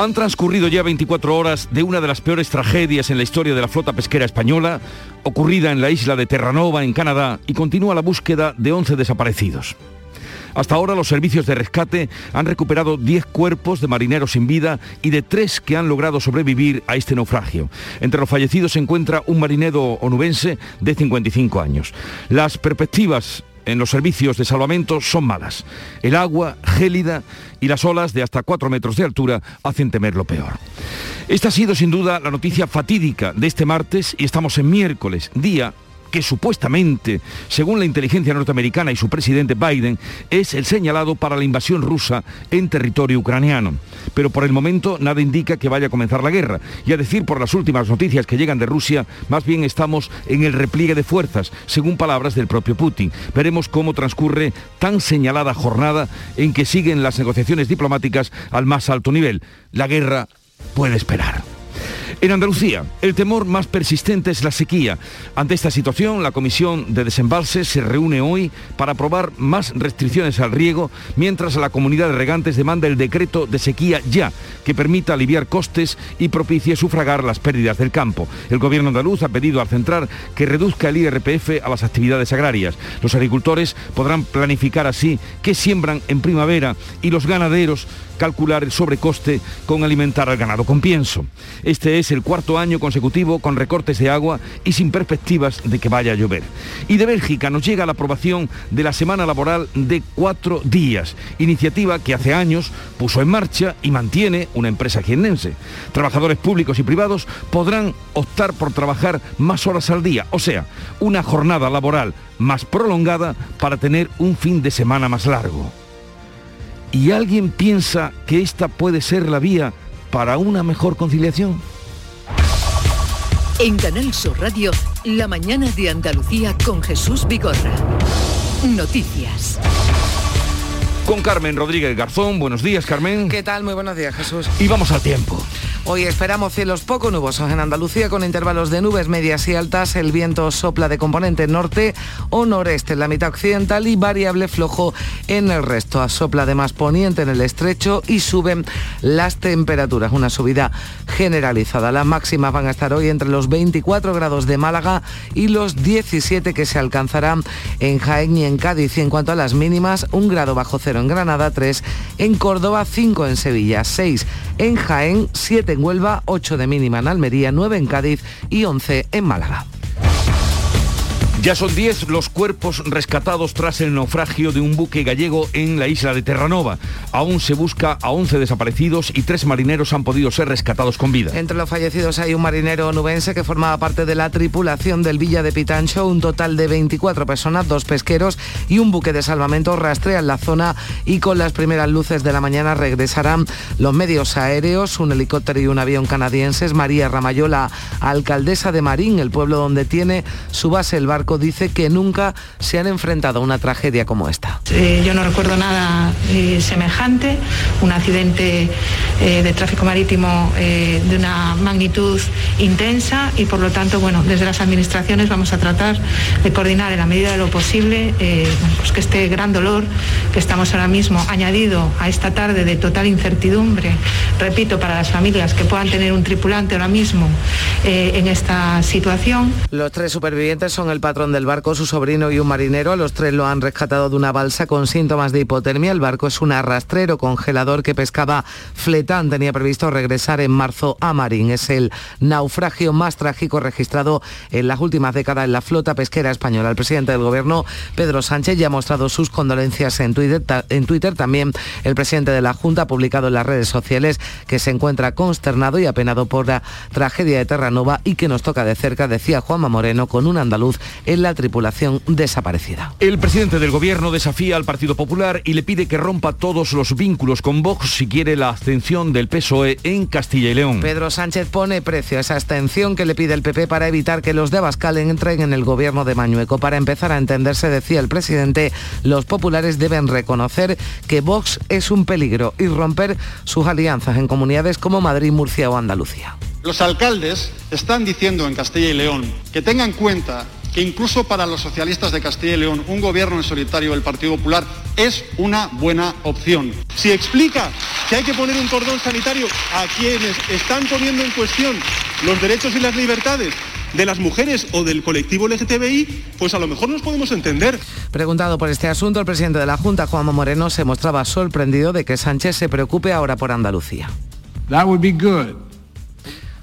Han transcurrido ya 24 horas de una de las peores tragedias en la historia de la flota pesquera española, ocurrida en la isla de Terranova, en Canadá, y continúa la búsqueda de 11 desaparecidos. Hasta ahora los servicios de rescate han recuperado 10 cuerpos de marineros sin vida y de 3 que han logrado sobrevivir a este naufragio. Entre los fallecidos se encuentra un marinero onubense de 55 años. Las perspectivas en los servicios de salvamento son malas. El agua gélida y las olas de hasta 4 metros de altura hacen temer lo peor. Esta ha sido sin duda la noticia fatídica de este martes y estamos en miércoles, día que supuestamente, según la inteligencia norteamericana y su presidente Biden, es el señalado para la invasión rusa en territorio ucraniano. Pero por el momento nada indica que vaya a comenzar la guerra. Y a decir por las últimas noticias que llegan de Rusia, más bien estamos en el repliegue de fuerzas, según palabras del propio Putin. Veremos cómo transcurre tan señalada jornada en que siguen las negociaciones diplomáticas al más alto nivel. La guerra puede esperar. En Andalucía, el temor más persistente es la sequía. Ante esta situación, la Comisión de Desembalses se reúne hoy para aprobar más restricciones al riego, mientras la comunidad de regantes demanda el decreto de sequía ya, que permita aliviar costes y propicie sufragar las pérdidas del campo. El gobierno andaluz ha pedido al central que reduzca el IRPF a las actividades agrarias. Los agricultores podrán planificar así qué siembran en primavera y los ganaderos calcular el sobrecoste con alimentar al ganado con pienso. Este es el cuarto año consecutivo con recortes de agua y sin perspectivas de que vaya a llover. Y de Bélgica nos llega la aprobación de la semana laboral de cuatro días, iniciativa que hace años puso en marcha y mantiene una empresa jiennense. Trabajadores públicos y privados podrán optar por trabajar más horas al día, o sea, una jornada laboral más prolongada para tener un fin de semana más largo. ¿Y alguien piensa que esta puede ser la vía para una mejor conciliación? En Canal Sur Radio, la mañana de Andalucía con Jesús Vigorra. Noticias. Con Carmen Rodríguez Garzón. Buenos días, Carmen. ¿Qué tal? Muy buenos días, Jesús. Y vamos al tiempo. Hoy esperamos cielos poco nubosos en Andalucía con intervalos de nubes medias y altas. El viento sopla de componente norte o noreste en la mitad occidental y variable flojo en el resto. Sopla además poniente en el estrecho y suben las temperaturas. Una subida generalizada. Las máximas van a estar hoy entre los 24 grados de Málaga y los 17 que se alcanzarán en Jaén y en Cádiz. Y en cuanto a las mínimas, un grado bajo cero en Granada, 3 en Córdoba, 5 en Sevilla, 6 en Jaén, 7 en Huelva, 8 de mínima en Almería, 9 en Cádiz y 11 en Málaga. Ya son 10 los cuerpos rescatados tras el naufragio de un buque gallego en la isla de Terranova. Aún se busca a 11 desaparecidos y tres marineros han podido ser rescatados con vida. Entre los fallecidos hay un marinero nubense que formaba parte de la tripulación del Villa de Pitancho. Un total de 24 personas, dos pesqueros y un buque de salvamento rastrean la zona y con las primeras luces de la mañana regresarán los medios aéreos, un helicóptero y un avión canadienses. María Ramayola, alcaldesa de Marín, el pueblo donde tiene su base el barco dice que nunca se han enfrentado a una tragedia como esta. Eh, yo no recuerdo nada eh, semejante, un accidente eh, de tráfico marítimo de una magnitud intensa y por lo tanto, bueno, desde las administraciones vamos a tratar de coordinar en la medida de lo posible pues que este gran dolor que estamos ahora mismo añadido a esta tarde de total incertidumbre, repito, para las familias que puedan tener un tripulante ahora mismo en esta situación. Los tres supervivientes son el patrón del barco, su sobrino y un marinero. A los tres lo han rescatado de una balsa con síntomas de hipotermia. El barco es un arrastrero congelador que pescaba fletán. Tenía previsto regresar en marzo a Marín. Es el naufragio más trágico registrado en las últimas décadas en la flota pesquera española. El presidente del gobierno, Pedro Sánchez, ya ha mostrado sus condolencias en Twitter. En Twitter también el presidente de la Junta ha publicado en las redes sociales que se encuentra consternado y apenado por la tragedia de Terranova y que nos toca de cerca, decía Juanma Moreno, con un andaluz en la tripulación desaparecida. El presidente del gobierno desafía al Partido Popular y le pide que rompa todos los vínculos con Vox si quiere la abstención del PSOE en Castilla y León. Pedro Sánchez pone precio a esa abstención que le pide el PP para evitar que los de Abascal entren en el gobierno de Mañueco. Para empezar a entenderse, decía el presidente, los populares deben reconocer que Vox es un peligro y romper sus alianzas en comunidades como Madrid, Murcia o Andalucía. Los alcaldes están diciendo en Castilla y León que tengan en cuenta que incluso para los socialistas de Castilla y León un gobierno en solitario del Partido Popular es una buena opción. Si explica que hay que poner un cordón sanitario a quienes están poniendo en cuestión los derechos y las libertades de las mujeres o del colectivo LGTBI, pues a lo mejor nos podemos entender. Preguntado por este asunto, el presidente de la Junta, Juanma Moreno, se mostraba sorprendido de que Sánchez se preocupe ahora por Andalucía.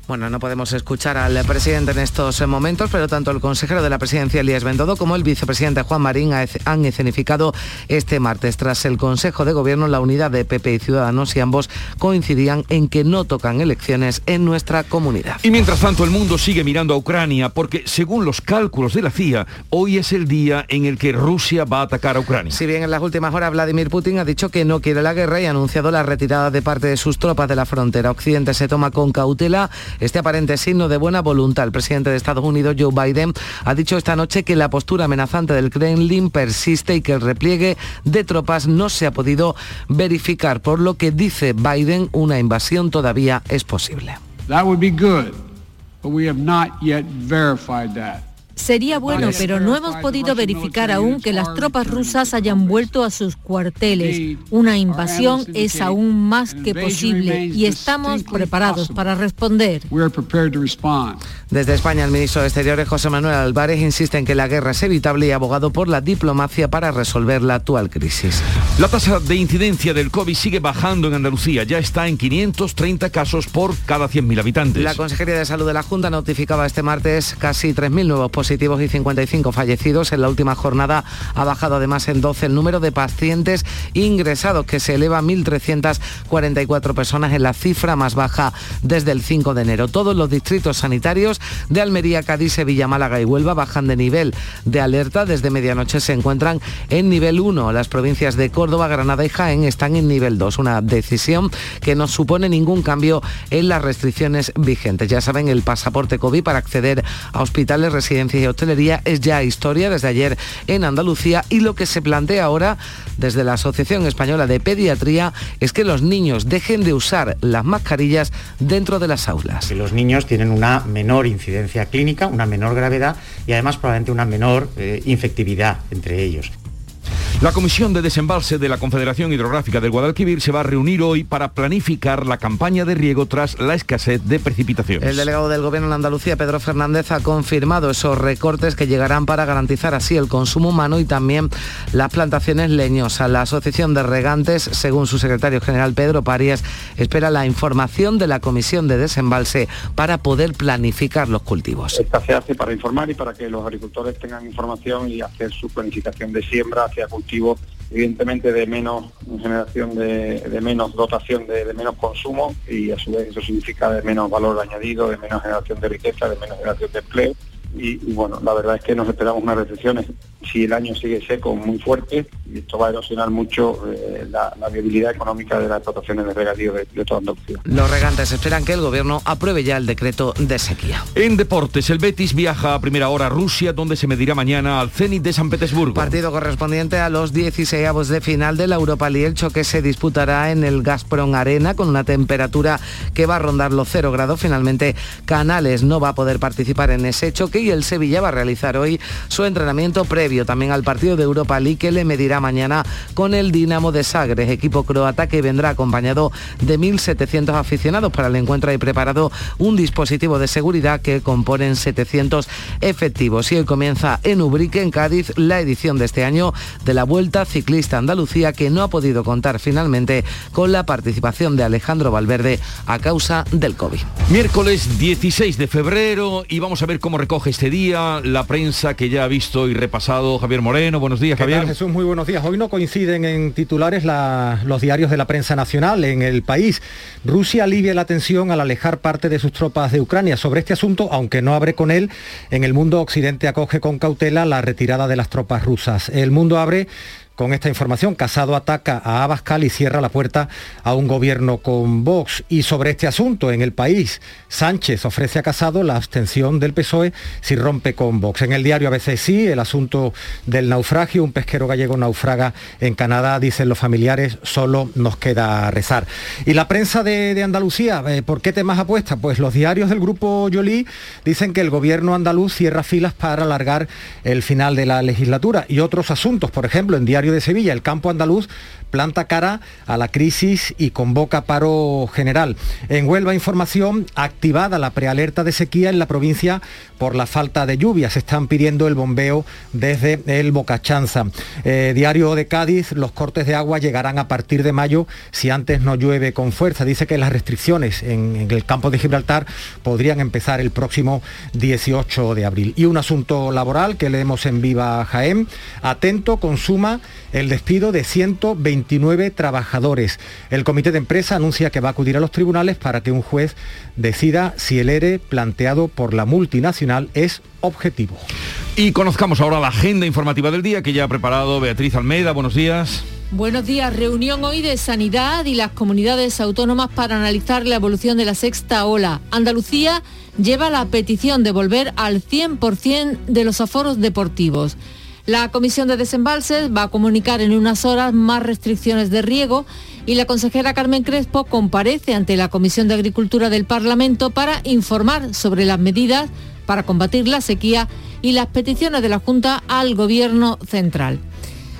Bueno, no podemos escuchar al presidente en estos momentos, pero tanto el consejero de la presidencia, Elías Bendodo, como el vicepresidente Juan Marín han escenificado este martes. Tras el Consejo de Gobierno, la unidad de PP y Ciudadanos y ambos coincidían en que no tocan elecciones en nuestra comunidad. Y mientras tanto, el mundo sigue mirando a Ucrania porque, según los cálculos de la CIA, hoy es el día en el que Rusia va a atacar a Ucrania. Si bien en las últimas horas Vladimir Putin ha dicho que no quiere la guerra y ha anunciado la retirada de parte de sus tropas de la frontera, Occidente se toma con cautela este aparente signo de buena voluntad. El presidente de Estados Unidos, Joe Biden, ha dicho esta noche que la postura amenazante del Kremlin persiste y que el repliegue de tropas no se ha podido verificar, por lo que dice Biden una invasión todavía es posible. Sería bueno, pero no hemos podido verificar aún que las tropas rusas hayan vuelto a sus cuarteles. Una invasión es aún más que posible y estamos preparados para responder. Desde España, el ministro de Exteriores, José Manuel Álvarez, insiste en que la guerra es evitable y abogado por la diplomacia para resolver la actual crisis. La tasa de incidencia del COVID sigue bajando en Andalucía. Ya está en 530 casos por cada 100.000 habitantes. La Consejería de Salud de la Junta notificaba este martes casi 3.000 nuevos positivos positivos y 55 fallecidos. En la última jornada ha bajado además en 12 el número de pacientes ingresados, que se eleva a 1.344 personas en la cifra más baja desde el 5 de enero. Todos los distritos sanitarios de Almería, Cádiz, Sevilla, Málaga y Huelva bajan de nivel de alerta. Desde medianoche se encuentran en nivel 1. Las provincias de Córdoba, Granada y Jaén están en nivel 2. Una decisión que no supone ningún cambio en las restricciones vigentes. Ya saben, el pasaporte COVID para acceder a hospitales, residencias y hostelería es ya historia desde ayer en Andalucía y lo que se plantea ahora desde la Asociación Española de Pediatría es que los niños dejen de usar las mascarillas dentro de las aulas. los niños tienen una menor incidencia clínica, una menor gravedad y además probablemente una menor eh, infectividad entre ellos. La Comisión de Desembalse de la Confederación Hidrográfica del Guadalquivir se va a reunir hoy para planificar la campaña de riego tras la escasez de precipitaciones. El delegado del Gobierno en Andalucía, Pedro Fernández, ha confirmado esos recortes que llegarán para garantizar así el consumo humano y también las plantaciones leñosas. La Asociación de Regantes, según su secretario general Pedro Parias, espera la información de la Comisión de Desembalse para poder planificar los cultivos. Esta se hace para informar y para que los agricultores tengan información y hacer su planificación de siembra hacia cultivos evidentemente de menos generación de, menos dotación de, menos consumo y a su vez eso significa de menos valor añadido, de menos generación de riqueza, de menos generación de empleo y, bueno, la verdad es que nos esperamos unas recesión si el año sigue seco muy fuerte y esto va a erosionar mucho eh, la, viabilidad económica de las explotaciones de regadío de, toda Andalucía. Los regantes esperan que el gobierno apruebe ya el decreto de sequía. En deportes, el Betis viaja a primera hora a Rusia, donde se medirá mañana al Zenit de San Petersburgo. Partido correspondiente a los 16 avos de final de la Europa League, el choque se disputará en el Gazprom Arena con una temperatura que va a rondar los 0 grados. Finalmente, Canales no va a poder participar en ese choque y el Sevilla va a realizar hoy su entrenamiento previo también al partido de Europa League que le medirá mañana con el Dinamo de Sagres, equipo croata que vendrá acompañado de 1.700 aficionados. Para el encuentro hay preparado un dispositivo de seguridad que componen 700 efectivos. Y hoy comienza en Ubrique, en Cádiz, la edición de este año de la Vuelta Ciclista Andalucía que no ha podido contar finalmente con la participación de Alejandro Valverde a causa del COVID. Miércoles 16 de febrero y vamos a ver cómo recoge acoge este día, la prensa que ya ha visto y repasado Javier Moreno. Buenos días, Javier. Jesús, muy buenos días. Hoy no coinciden en titulares los diarios de la prensa nacional en el país. Rusia alivia la tensión al alejar parte de sus tropas de Ucrania. Sobre este asunto, aunque no abre con él, en el mundo occidente acoge con cautela la retirada de las tropas rusas. El mundo abre con esta información. Casado ataca a Abascal y cierra la puerta a un gobierno con Vox. Y sobre este asunto, en el país, Sánchez ofrece a Casado la abstención del PSOE si rompe con Vox. En el diario ABC sí, el asunto del naufragio, un pesquero gallego naufraga en Canadá, dicen los familiares, solo nos queda rezar. Y la prensa de, Andalucía, eh, ¿por qué temas apuesta? Pues los diarios del grupo Yolí dicen que el gobierno andaluz cierra filas para alargar el final de la legislatura. Y otros asuntos, por ejemplo, en diario de Sevilla, el campo andaluz planta cara a la crisis y convoca paro general. En Huelva Información, activada la prealerta de sequía en la provincia por la falta de lluvias. Están pidiendo el bombeo desde el Bocachanza. Eh, Diario de Cádiz, los cortes de agua llegarán a partir de mayo si antes no llueve con fuerza. Dice que las restricciones en, en el campo de Gibraltar podrían empezar el próximo 18 de abril. Y un asunto laboral que leemos en Viva Jaén. Atento consuma el despido de 129 trabajadores. El comité de empresa anuncia que va a acudir a los tribunales para que un juez decida si el ERE planteado por la multinacional es objetivo. Y conozcamos ahora la agenda informativa del día que ya ha preparado Beatriz Almeida. Buenos días. Buenos días. Reunión hoy de Sanidad y las comunidades autónomas para analizar la evolución de la sexta ola. Andalucía lleva la petición de volver al 100% de los aforos deportivos. La Comisión de Desembalses va a comunicar en unas horas más restricciones de riego y la consejera Carmen Crespo comparece ante la Comisión de Agricultura del Parlamento para informar sobre las medidas para combatir la sequía y las peticiones de la Junta al Gobierno central.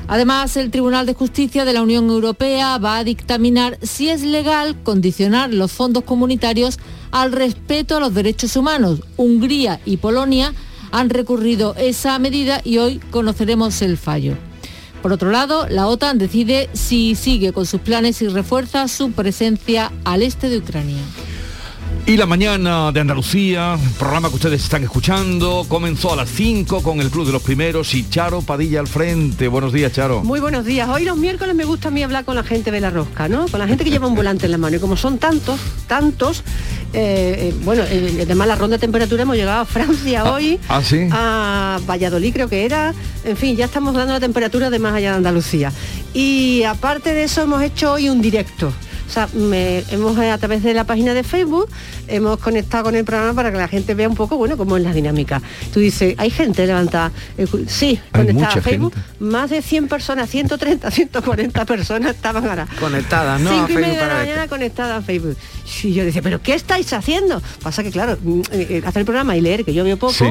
Además, el Tribunal de Justicia de la Unión Europea va a dictaminar si es legal condicionar los fondos comunitarios al respeto a los derechos humanos. Hungría y Polonia han recurrido esa medida y hoy conoceremos el fallo. Por otro lado, la OTAN decide si sigue con sus planes y refuerza su presencia al este de Ucrania. Y la mañana de Andalucía, programa que ustedes están escuchando, comenzó a las 5 con el Club de los Primeros y Charo Padilla al frente. Buenos días, Charo. Muy buenos días. Hoy los miércoles me gusta a mí hablar con la gente de la rosca, ¿no? Con la gente que lleva un volante en la mano. Y como son tantos, tantos, eh, eh, bueno, eh, además la ronda de temperatura hemos llegado a Francia ah, hoy, ¿Ah, sí? a Valladolid creo que era, en fin, ya estamos dando la temperatura de más allá de Andalucía. Y aparte de eso hemos hecho hoy un directo. O sea, hemos a través de la página de Facebook hemos conectado con el programa para que la gente vea un poco, bueno, cómo es la dinámica. Tú dices, ¿hay gente levantada? Sí, conectada a Facebook. Más de 100 personas, 130, 140 personas estaban ahora. Conectadas, ¿no? 5 y media de la mañana conectadas a Facebook. Y yo decía, ¿pero qué estáis haciendo? Pasa que, claro, mm, eh, eh, hacer el programa y leer, que yo veo poco,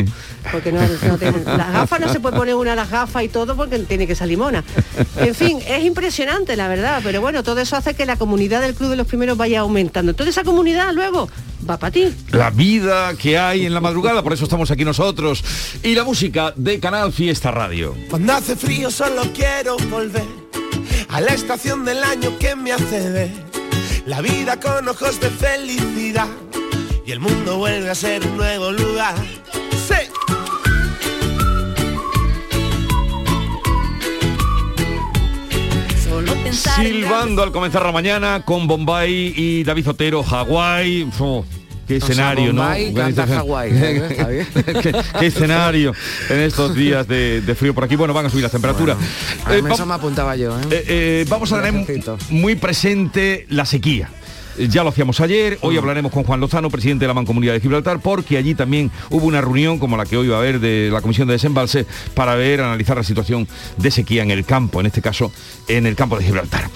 porque no, tengo, las gafas no se puede poner una de las gafas y todo porque tiene que salir mona. En fin, es impresionante, la verdad, pero bueno, todo eso hace que la comunidad del Club de los Primeros vaya aumentando. Toda esa comunidad luego va para ti. La vida que hay en la madrugada, por eso estamos aquí nosotros. Y la música de Canal Fiesta Radio. Cuando hace frío solo quiero volver a la estación del año que me hace ver la vida con ojos de felicidad y el mundo vuelve a ser un nuevo lugar. Sí. Silbando al comenzar la mañana con Bombay y David Otero, Hawái. qué escenario, ¿no? ¿Qué, escenario en estos días de, frío por aquí. Bueno, van a subir las temperaturas. Eh, eso me apuntaba yo. ¿eh? Eh, vamos a tener muy presente la sequía. Ya lo hacíamos ayer, hoy hablaremos con Juan Lozano, presidente de la Mancomunidad de Gibraltar, porque allí también hubo una reunión como la que hoy va a haber de la Comisión de Desembalse para ver, analizar la situación de sequía en el campo, en este caso en el campo de Gibraltar.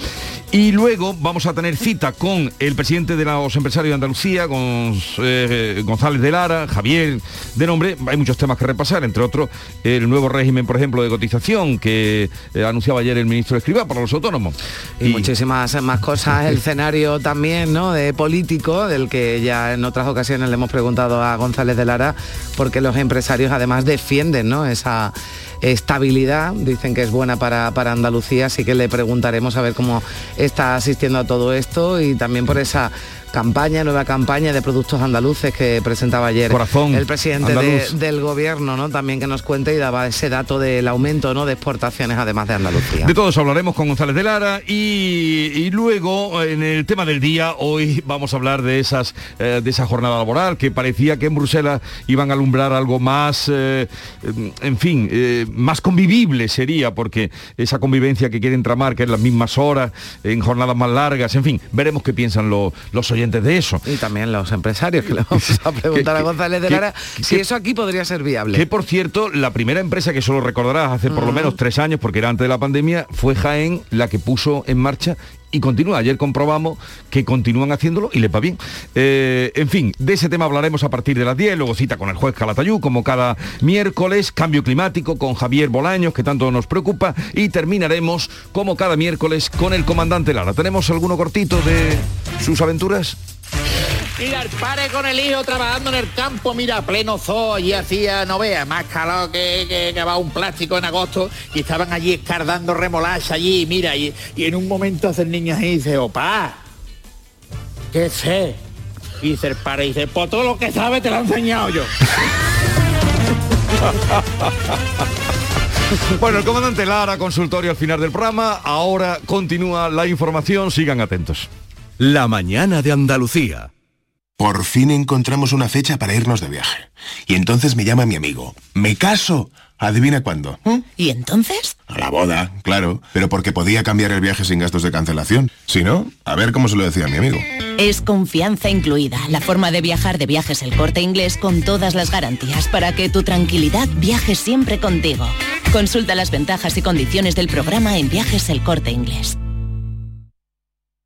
Y luego vamos a tener cita con el presidente de los empresarios de Andalucía, con, eh, González de Lara, Javier de nombre. Hay muchos temas que repasar, entre otros el nuevo régimen, por ejemplo, de cotización que eh, anunciaba ayer el ministro Escribá para los autónomos. Y, muchísimas más cosas, el escenario también, ¿no? De político, del que ya en otras ocasiones le hemos preguntado a González de Lara, porque los empresarios además defienden, ¿no? Esa estabilidad, dicen que es buena para, para Andalucía, así que le preguntaremos a ver cómo está asistiendo a todo esto y también por esa campaña, nueva campaña de productos andaluces que presentaba ayer Corazón el presidente de- del gobierno, ¿no? También que nos cuente y daba ese dato del aumento ¿no? de exportaciones además de Andalucía. De todos hablaremos con González de Lara y, y luego en el tema del día hoy vamos a hablar de esas eh, de esa jornada laboral que parecía que en Bruselas iban a alumbrar algo más, eh, en fin, eh, más convivible sería porque esa convivencia que quieren tramar, que es las mismas horas, en jornadas más largas, en fin, veremos qué piensan lo- los oyentes de eso. Y también los empresarios que le vamos a preguntar a González de Lara si eso aquí podría ser viable. Que por cierto, la primera empresa que solo recordarás hace por lo menos tres años, porque era antes de la pandemia, fue Jaén la que puso en marcha y continúa. Ayer comprobamos que continúan haciéndolo y le va bien. Eh, en fin, de ese tema hablaremos a partir de las 10, luego cita con el juez Calatayú, como cada miércoles, cambio climático con Javier Bolaños, que tanto nos preocupa, y terminaremos, como cada miércoles, con el comandante Lara. ¿Tenemos alguno cortito de sus aventuras? Mira, el padre con el hijo trabajando en el campo, mira, pleno zoo, y hacía, no veas, más calor que, que, que va un plástico en agosto, y estaban allí escardando remolacha allí, mira, y, y en un momento hace el niño y dice, opa, ¿qué sé? Y dice el padre, dice, pues todo lo que sabe te lo he enseñado yo. Bueno, el comandante Lara, consultorio al final del programa. Ahora continúa la información, sigan atentos. La mañana de Andalucía. Por fin encontramos una fecha para irnos de viaje. Y entonces me llama mi amigo. ¿Me caso? Adivina cuándo. ¿Y entonces? A la boda, claro. Pero porque podía cambiar el viaje sin gastos de cancelación. Si no, a ver cómo se lo decía a mi amigo. Es confianza incluida, la forma de viajar de viajes el corte inglés con todas las garantías para que tu tranquilidad viaje siempre contigo. Consulta las ventajas y condiciones del programa en viajes el corte inglés.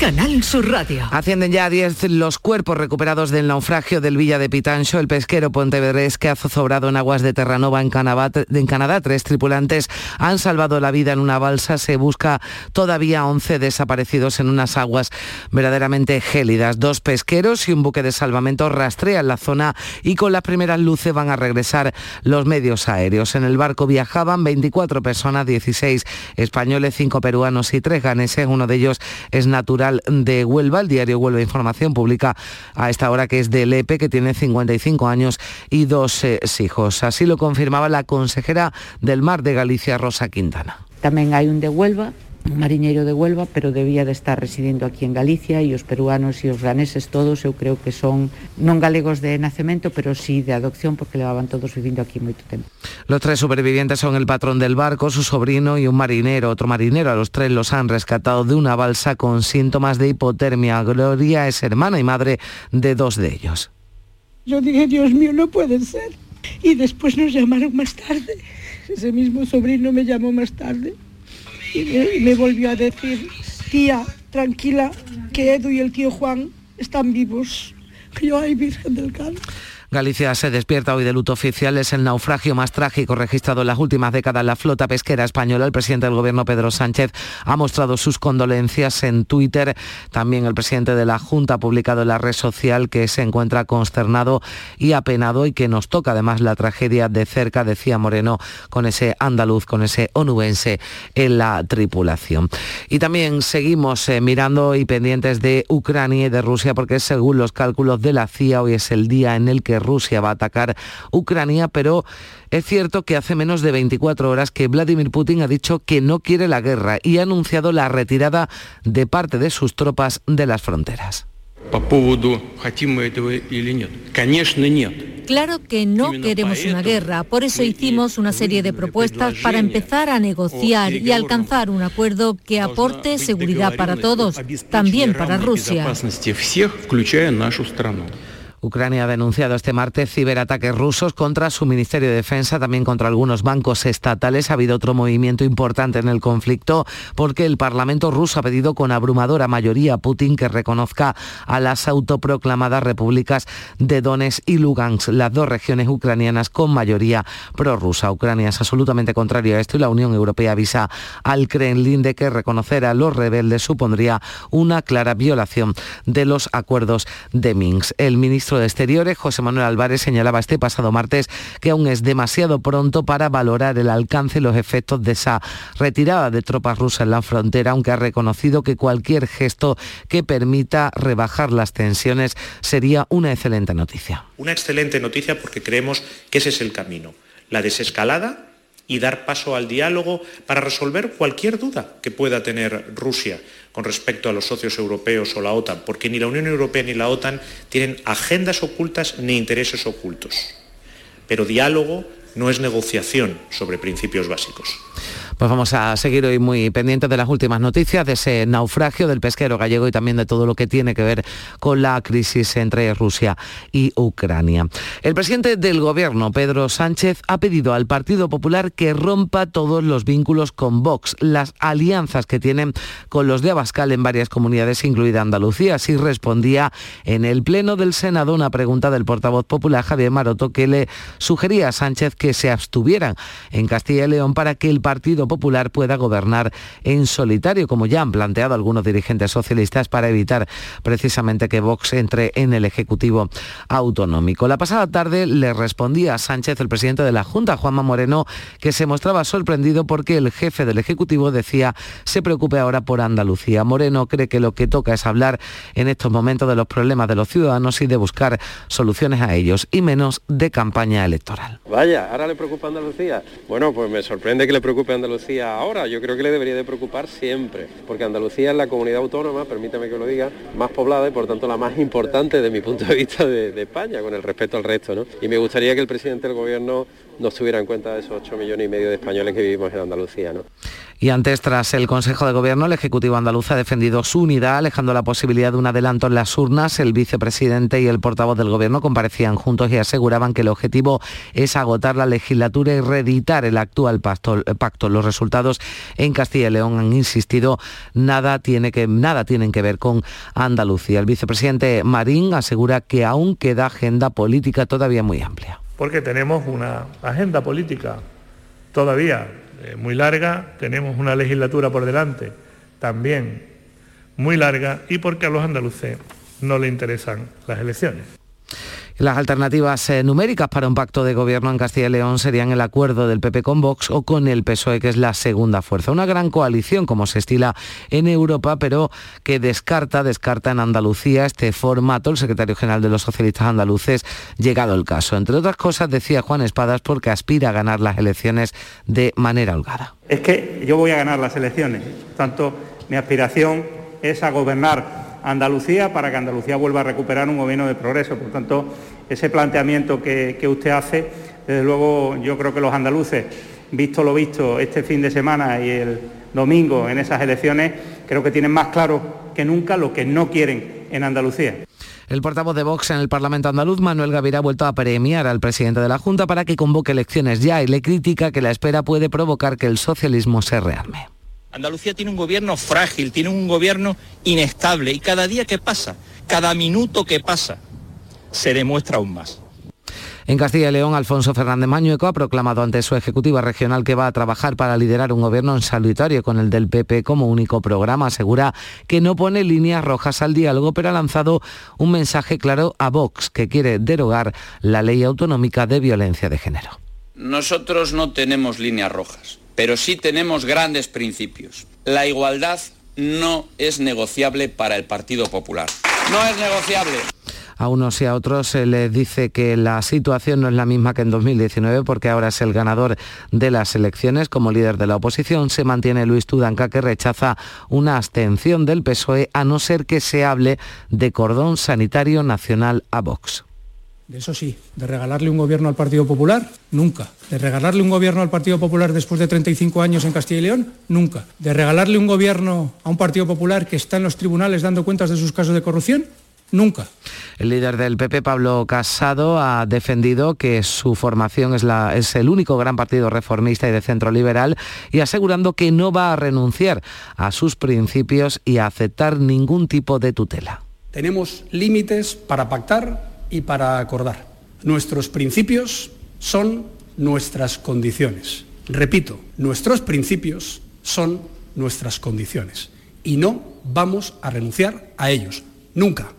Canal Sur Radio. Ascienden ya a 10 los cuerpos recuperados del naufragio del Villa de Pitancho, el pesquero pontevedrés que ha zozobrado en aguas de Terranova en en Canadá. Tres tripulantes han salvado la vida en una balsa. Se busca todavía 11 desaparecidos en unas aguas verdaderamente gélidas. Dos pesqueros y un buque de salvamento rastrean la zona y con las primeras luces van a regresar los medios aéreos. En el barco viajaban 24 personas, 16 españoles, 5 peruanos y 3 ganeses. Uno de ellos es natural de Huelva. El diario Huelva Información publica a esta hora que es de Lepe, que tiene 55 años y dos eh, hijos. Así lo confirmaba la consejera del Mar de Galicia, Rosa Quintana. Tamén hai un de Huelva, mariñeiro de Huelva, pero debía de estar residindo aquí en Galicia e os peruanos e os ganeses todos eu creo que son non galegos de nacemento, pero sí de adopción porque levaban todos vivindo aquí moito tempo. Los tres supervivientes son el patrón del barco, su sobrino y un marinero. Otro marinero, a los tres los han rescatado de una balsa con síntomas de hipotermia. Gloria es hermana y madre de dos de ellos. Yo dije, Dios mío, no puede ser. Y después nos llamaron más tarde. Ese mismo sobrino me llamó más tarde y me, volvió a decir, tía, tranquila, que Edu y el tío Juan están vivos. Que yo, ay, Virgen del Carmen. Galicia se despierta hoy de luto oficial. Es el naufragio más trágico registrado en las últimas décadas. La flota pesquera española, el presidente del gobierno Pedro Sánchez, ha mostrado sus condolencias en Twitter. También el presidente de la Junta ha publicado en la red social que se encuentra consternado y apenado y que nos toca además la tragedia de cerca, decía Moreno, con ese andaluz, con ese onubense en la tripulación. Y también seguimos eh, mirando y pendientes de Ucrania y de Rusia porque según los cálculos de la CIA hoy es el día en el que Rusia va a atacar Ucrania, pero es cierto que hace menos de 24 horas que Vladimir Putin ha dicho que no quiere la guerra y ha anunciado la retirada de parte de sus tropas de las fronteras. Claro que no queremos una guerra, por eso hicimos una serie de propuestas para empezar a negociar y alcanzar un acuerdo que aporte seguridad para todos, también para Rusia. Ucrania ha denunciado este martes ciberataques rusos contra su Ministerio de Defensa, también contra algunos bancos estatales. Ha habido otro movimiento importante en el conflicto porque el Parlamento ruso ha pedido con abrumadora mayoría a Putin que reconozca a las autoproclamadas repúblicas de Donetsk y Lugansk, las dos regiones ucranianas con mayoría prorrusa. Ucrania es absolutamente contrario a esto y la Unión Europea avisa al Kremlin de que reconocer a los rebeldes supondría una clara violación de los acuerdos de Minsk. El ministro de Exteriores, José Manuel Álvarez, señalaba este pasado martes que aún es demasiado pronto para valorar el alcance y los efectos de esa retirada de tropas rusas en la frontera, aunque ha reconocido que cualquier gesto que permita rebajar las tensiones sería una excelente noticia. Una excelente noticia porque creemos que ese es el camino. La desescalada y dar paso al diálogo para resolver cualquier duda que pueda tener Rusia con respecto a los socios europeos o la OTAN, porque ni la Unión Europea ni la OTAN tienen agendas ocultas ni intereses ocultos. Pero diálogo no es negociación sobre principios básicos. Pues vamos a seguir hoy muy pendientes de las últimas noticias de ese naufragio del pesquero gallego y también de todo lo que tiene que ver con la crisis entre Rusia y Ucrania. El presidente del gobierno, Pedro Sánchez, ha pedido al Partido Popular que rompa todos los vínculos con Vox, las alianzas que tienen con los de Abascal en varias comunidades, incluida Andalucía. Así respondía en el Pleno del Senado una pregunta del portavoz popular Javier Maroto que le sugería a Sánchez que se abstuvieran en Castilla y León para que el Partido Popular pueda gobernar en solitario, como ya han planteado algunos dirigentes socialistas para evitar precisamente que Vox entre en el Ejecutivo autonómico. La pasada tarde le respondía a Sánchez el presidente de la Junta, Juanma Moreno, que se mostraba sorprendido porque el jefe del Ejecutivo decía se preocupe ahora por Andalucía. Moreno cree que lo que toca es hablar en estos momentos de los problemas de los ciudadanos y de buscar soluciones a ellos y menos de campaña electoral. Vaya, ahora le preocupa Andalucía. Bueno, pues me sorprende que le preocupe Andalucía ahora, yo creo que le debería de preocupar siempre, porque Andalucía es la comunidad autónoma, permítame que lo diga, más poblada y por tanto la más importante de mi punto de vista de, de España, con el respeto al resto. ¿no? Y me gustaría que el presidente del gobierno nos tuviera en cuenta esos 8 millones y medio de españoles que vivimos en Andalucía. ¿no? Y antes, tras el Consejo de Gobierno, el Ejecutivo andaluz ha defendido su unidad, alejando la posibilidad de un adelanto en las urnas. El vicepresidente y el portavoz del Gobierno comparecían juntos y aseguraban que el objetivo es agotar la legislatura y reeditar el actual pacto. pacto. Los resultados en Castilla y León han insistido, nada, tiene que, nada tienen que ver con Andalucía. El vicepresidente Marín asegura que aún queda agenda política todavía muy amplia. Porque tenemos una agenda política todavía eh, muy larga, tenemos una legislatura por delante también muy larga y porque a los andaluces no le interesan las elecciones. Las alternativas eh, numéricas para un pacto de gobierno en Castilla y León serían el acuerdo del PP con Vox o con el PSOE, que es la segunda fuerza. Una gran coalición, como se estila en Europa, pero que descarta, descarta en Andalucía este formato. El secretario general de los socialistas andaluces, llegado el caso. Entre otras cosas, decía Juan Espadas, porque aspira a ganar las elecciones de manera holgada. Es que yo voy a ganar las elecciones. Tanto mi aspiración es a gobernar Andalucía para que Andalucía vuelva a recuperar un gobierno de progreso. Por tanto, ese planteamiento que, que usted hace, desde luego yo creo que los andaluces, visto lo visto este fin de semana y el domingo en esas elecciones, creo que tienen más claro que nunca lo que no quieren en Andalucía. El portavoz de Vox en el Parlamento andaluz, Manuel Gaviria, ha vuelto a premiar al presidente de la Junta para que convoque elecciones ya y le critica que la espera puede provocar que el socialismo se rearme. Andalucía tiene un gobierno frágil, tiene un gobierno inestable y cada día que pasa, cada minuto que pasa, se demuestra aún más. En Castilla y León, Alfonso Fernández Mañueco ha proclamado ante su ejecutiva regional que va a trabajar para liderar un gobierno en salutario con el del PP como único programa. Asegura que no pone líneas rojas al diálogo, pero ha lanzado un mensaje claro a Vox, que quiere derogar la ley autonómica de violencia de género. Nosotros no tenemos líneas rojas, pero sí tenemos grandes principios. La igualdad no es negociable para el Partido Popular. No es negociable. A unos y a otros se les dice que la situación no es la misma que en 2019 porque ahora es el ganador de las elecciones. Como líder de la oposición se mantiene Luis Tudanca que rechaza una abstención del PSOE a no ser que se hable de cordón sanitario nacional a Vox. De eso sí, de regalarle un gobierno al Partido Popular, nunca. De regalarle un gobierno al Partido Popular después de 35 años en Castilla y León, nunca. De regalarle un gobierno a un Partido Popular que está en los tribunales dando cuentas de sus casos de corrupción, Nunca. El líder del PP, Pablo Casado, ha defendido que su formación es, la, es el único gran partido reformista y de centro liberal y asegurando que no va a renunciar a sus principios y a aceptar ningún tipo de tutela. Tenemos límites para pactar y para acordar. Nuestros principios son nuestras condiciones. Repito, nuestros principios son nuestras condiciones y no vamos a renunciar a ellos. Nunca.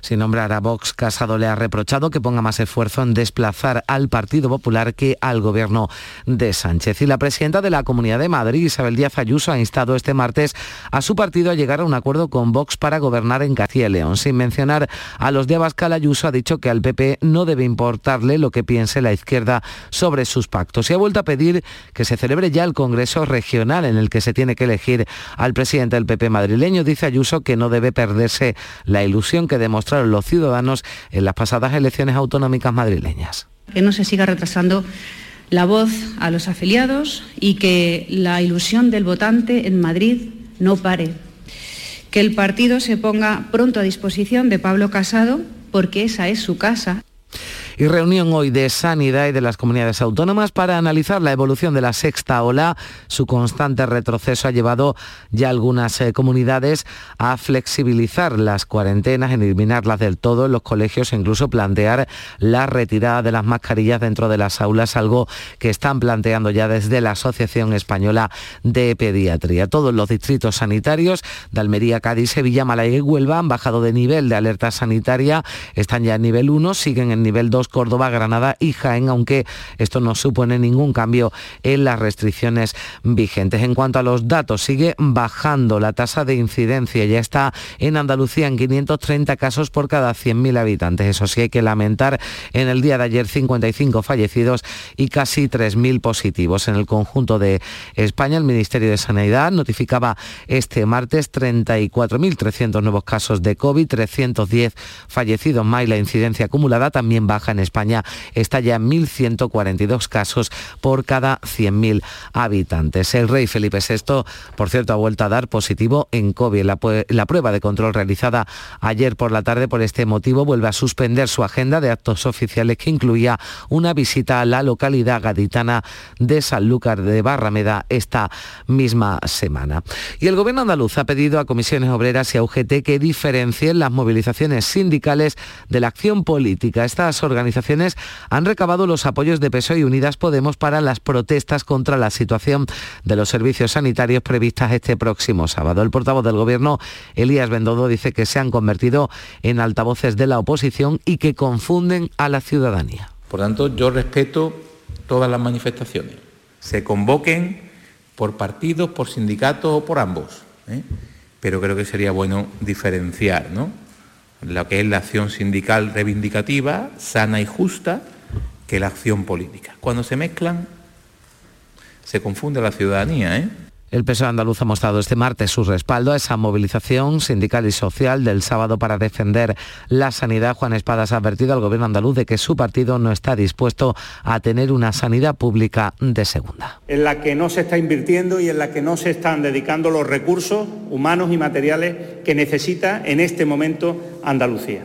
Sin nombrar a Vox, Casado le ha reprochado que ponga más esfuerzo en desplazar al Partido Popular que al gobierno de Sánchez. Y la presidenta de la Comunidad de Madrid, Isabel Díaz Ayuso, ha instado este martes a su partido a llegar a un acuerdo con Vox para gobernar en Castilla y León. Sin mencionar a los de Abascal, Ayuso ha dicho que al PP no debe importarle lo que piense la izquierda sobre sus pactos. Y ha vuelto a pedir que se celebre ya el Congreso Regional en el que se tiene que elegir al presidente del PP madrileño. Dice Ayuso que no debe perderse la ilusión que demostraron los ciudadanos en las pasadas elecciones autonómicas madrileñas. Que no se siga retrasando la voz a los afiliados y que la ilusión del votante en Madrid no pare. Que el partido se ponga pronto a disposición de Pablo Casado porque esa es su casa y reunión hoy de Sanidad y de las comunidades autónomas para analizar la evolución de la sexta ola. Su constante retroceso ha llevado ya algunas eh, comunidades a flexibilizar las cuarentenas, en eliminarlas del todo en los colegios e incluso plantear la retirada de las mascarillas dentro de las aulas, algo que están planteando ya desde la Asociación Española de Pediatría. Todos los distritos sanitarios de Almería, Cádiz, Sevilla, Málaga y Huelva han bajado de nivel de alerta sanitaria, están ya en nivel 1, siguen en nivel 2 Córdoba, Granada y Jaén, aunque esto no supone ningún cambio en las restricciones vigentes. En cuanto a los datos, sigue bajando la tasa de incidencia, ya está en Andalucía en 530 casos por cada 100.000 habitantes. Eso sí hay que lamentar en el día de ayer 55 fallecidos y casi 3.000 positivos. En el conjunto de España, el Ministerio de Sanidad notificaba este martes 34.300 nuevos casos de COVID, 310 fallecidos más y la incidencia acumulada también baja en España está ya en 1.142 casos por cada 100.000 habitantes. El rey Felipe VI, por cierto, ha vuelto a dar positivo en COVID. La, la prueba de control realizada ayer por la tarde por este motivo vuelve a suspender su agenda de actos oficiales que incluía una visita a la localidad gaditana de Sanlúcar de Barrameda esta misma semana. Y el gobierno andaluz ha pedido a comisiones obreras y a UGT que diferencien las movilizaciones sindicales de la acción política. Estas organizaciones han recabado los apoyos de PSOE y Unidas Podemos para las protestas contra la situación de los servicios sanitarios previstas este próximo sábado. El portavoz del Gobierno, Elías Bendodo, dice que se han convertido en altavoces de la oposición y que confunden a la ciudadanía. Por tanto, yo respeto todas las manifestaciones, se convoquen por partidos, por sindicatos o por ambos. ¿eh? Pero creo que sería bueno diferenciar, ¿no? Lo que es la acción sindical reivindicativa, sana y justa, que la acción política. Cuando se mezclan, se confunde la ciudadanía, ¿eh? El PSOE andaluz ha mostrado este martes su respaldo a esa movilización sindical y social del sábado para defender la sanidad. Juan Espadas ha advertido al gobierno andaluz de que su partido no está dispuesto a tener una sanidad pública de segunda. En la que no se está invirtiendo y en la que no se están dedicando los recursos humanos y materiales que necesita en este momento Andalucía.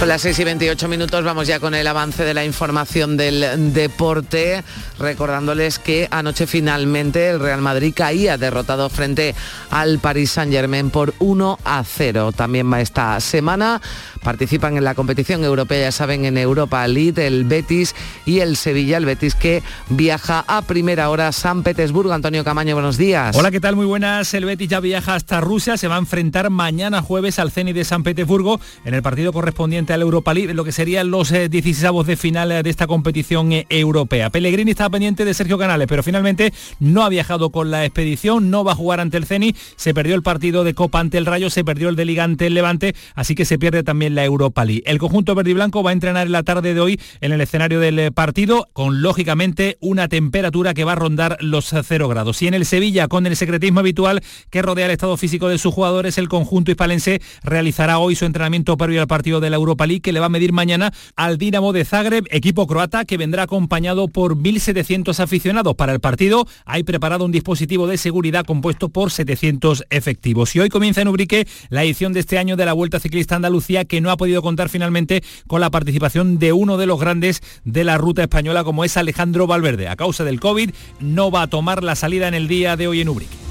Son las 6 y 28 minutos, vamos ya con el avance de la información del deporte, recordándoles que anoche finalmente el Real Madrid caía derrotado frente al Paris Saint Germain por 1 a 0. También esta semana participan en la competición europea, ya saben, en Europa League, el Betis y el Sevilla, el Betis que viaja a primera hora a San Petersburgo. Antonio Camaño, buenos días. Hola, ¿qué tal? Muy buenas. El Betis ya viaja hasta Rusia, se va a enfrentar mañana jueves al Zenit de San Petersburgo en el partido correspondiente al Europa League, lo que serían los 16 eh, de final eh, de esta competición eh, europea. Pellegrini estaba pendiente de Sergio Canales, pero finalmente no ha viajado con la expedición, no va a jugar ante el Ceni, se perdió el partido de Copa ante el Rayo, se perdió el de Liga ante el Levante, así que se pierde también la Europa League. El conjunto verde y blanco va a entrenar en la tarde de hoy en el escenario del eh, partido con lógicamente una temperatura que va a rondar los 0 grados. Y en el Sevilla, con el secretismo habitual que rodea el estado físico de sus jugadores, el conjunto hispalense realizará hoy su entrenamiento previo al partido de la Europa League que le va a medir mañana al Dinamo de Zagreb, equipo croata que vendrá acompañado por 1.700 aficionados. Para el partido hay preparado un dispositivo de seguridad compuesto por 700 efectivos. Y hoy comienza en Ubrique la edición de este año de la Vuelta Ciclista Andalucía que no ha podido contar finalmente con la participación de uno de los grandes de la ruta española como es Alejandro Valverde. A causa del COVID no va a tomar la salida en el día de hoy en Ubrique.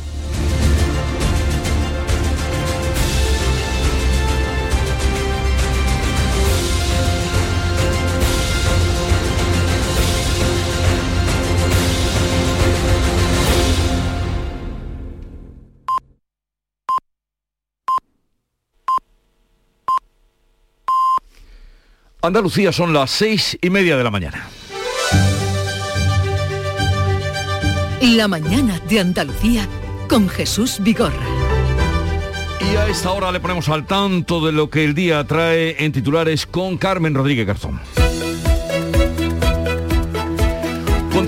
Andalucía son las seis y media de la mañana. La mañana de Andalucía con Jesús Vigorra. Y a esta hora le ponemos al tanto de lo que el día trae en titulares con Carmen Rodríguez Garzón.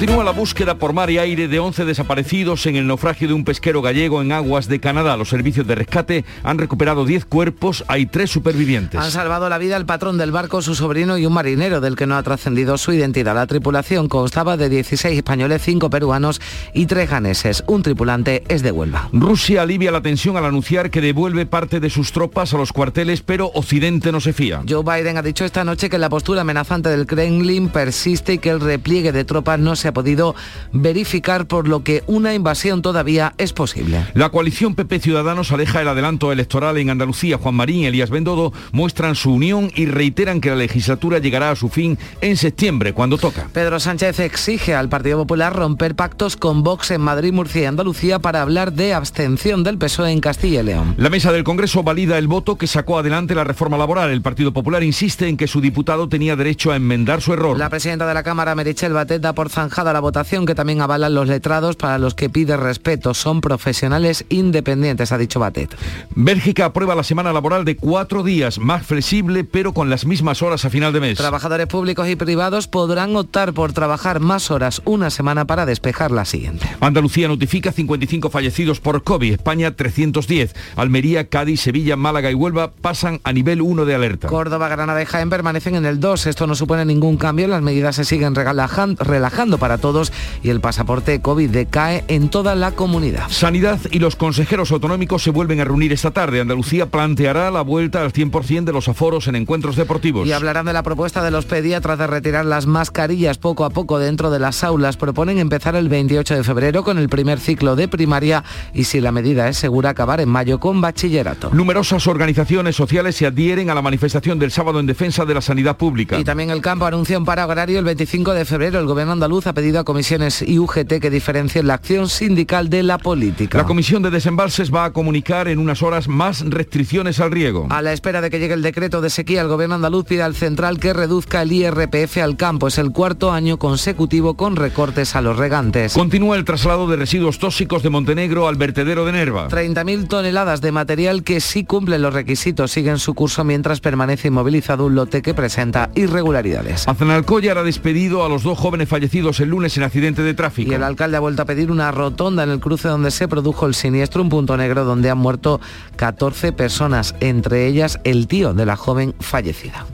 Continúa la búsqueda por mar y aire de 11 desaparecidos en el naufragio de un pesquero gallego en aguas de Canadá. Los servicios de rescate han recuperado 10 cuerpos, hay tres supervivientes. Han salvado la vida el patrón del barco, su sobrino y un marinero del que no ha trascendido su identidad. La tripulación constaba de 16 españoles, 5 peruanos y 3 ganeses. Un tripulante es de Huelva. Rusia alivia la tensión al anunciar que devuelve parte de sus tropas a los cuarteles, pero Occidente no se fía. Joe Biden ha dicho esta noche que la postura amenazante del Kremlin persiste y que el repliegue de tropas no se ha podido verificar, por lo que una invasión todavía es posible. La coalición PP Ciudadanos aleja el adelanto electoral en Andalucía. Juan Marín y Elías Bendodo muestran su unión y reiteran que la legislatura llegará a su fin en septiembre, cuando toca. Pedro Sánchez exige al Partido Popular romper pactos con Vox en Madrid, Murcia y Andalucía para hablar de abstención del PSOE en Castilla y León. La mesa del Congreso valida el voto que sacó adelante la reforma laboral. El Partido Popular insiste en que su diputado tenía derecho a enmendar su error. La presidenta de la Cámara, Merichel Batet, da por zanjada la votación que también avalan los letrados para los que pide respeto. Son profesionales independientes, ha dicho Batet. Bélgica aprueba la semana laboral de cuatro días, más flexible, pero con las mismas horas a final de mes. Trabajadores públicos y privados podrán optar por trabajar más horas una semana para despejar la siguiente. Andalucía notifica 55 fallecidos por COVID, España 310. Almería, Cádiz, Sevilla, Málaga y Huelva pasan a nivel 1 de alerta. Córdoba, Granada y Jaén permanecen en el 2. Esto no supone ningún cambio, las medidas se siguen relajando para todos y el pasaporte COVID decae en toda la comunidad. Sanidad y los consejeros autonómicos se vuelven a reunir esta tarde. Andalucía planteará la vuelta al 100% de los aforos en encuentros deportivos. Y hablarán de la propuesta de los pediatras de retirar las mascarillas poco a poco dentro de las aulas. Proponen empezar el 28 de febrero con el primer ciclo de primaria y si la medida es segura acabar en mayo con bachillerato. Numerosas organizaciones sociales se adhieren a la manifestación del sábado en defensa de la sanidad pública. Y también el campo anuncia un paro agrario el 25 de febrero. El gobierno andaluz ha pedido a comisiones y UGT que diferencien la acción sindical de la política. La Comisión de Desembalses va a comunicar en unas horas más restricciones al riego. A la espera de que llegue el decreto de sequía, el gobierno andaluz pide al central que reduzca el IRPF al campo. Es el cuarto año consecutivo con recortes a los regantes. Continúa el traslado de residuos tóxicos de Montenegro al vertedero de Nerva. 30.000 toneladas de material que sí cumplen los requisitos siguen su curso mientras permanece inmovilizado un lote que presenta irregularidades. Azanalcoyar ha despedido a los dos jóvenes fallecidos el lunes en accidente de tráfico. Y el alcalde ha vuelto a pedir una rotonda en el cruce donde se produjo el siniestro, un punto negro donde han muerto 14 personas, entre ellas el tío de la joven fallecida.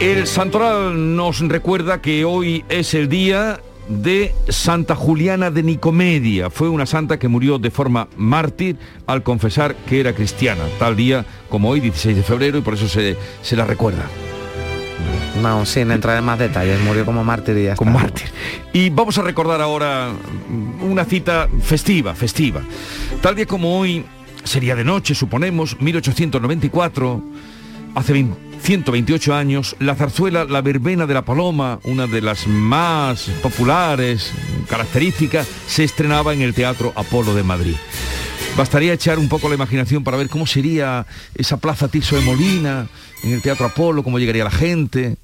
El santoral nos recuerda que hoy es el día de Santa Juliana de Nicomedia. Fue una santa que murió de forma mártir al confesar que era cristiana, tal día como hoy, 16 de febrero, y por eso se, se la recuerda. No, sin entrar en más detalles, murió como mártir y ya Como mártir. Y vamos a recordar ahora una cita festiva, festiva. Tal día como hoy, sería de noche, suponemos, 1894, hace 20 128 años, la zarzuela La Verbena de la Paloma, una de las más populares, características, se estrenaba en el Teatro Apolo de Madrid. Bastaría echar un poco la imaginación para ver cómo sería esa plaza Tirso de Molina, en el Teatro Apolo, cómo llegaría la gente.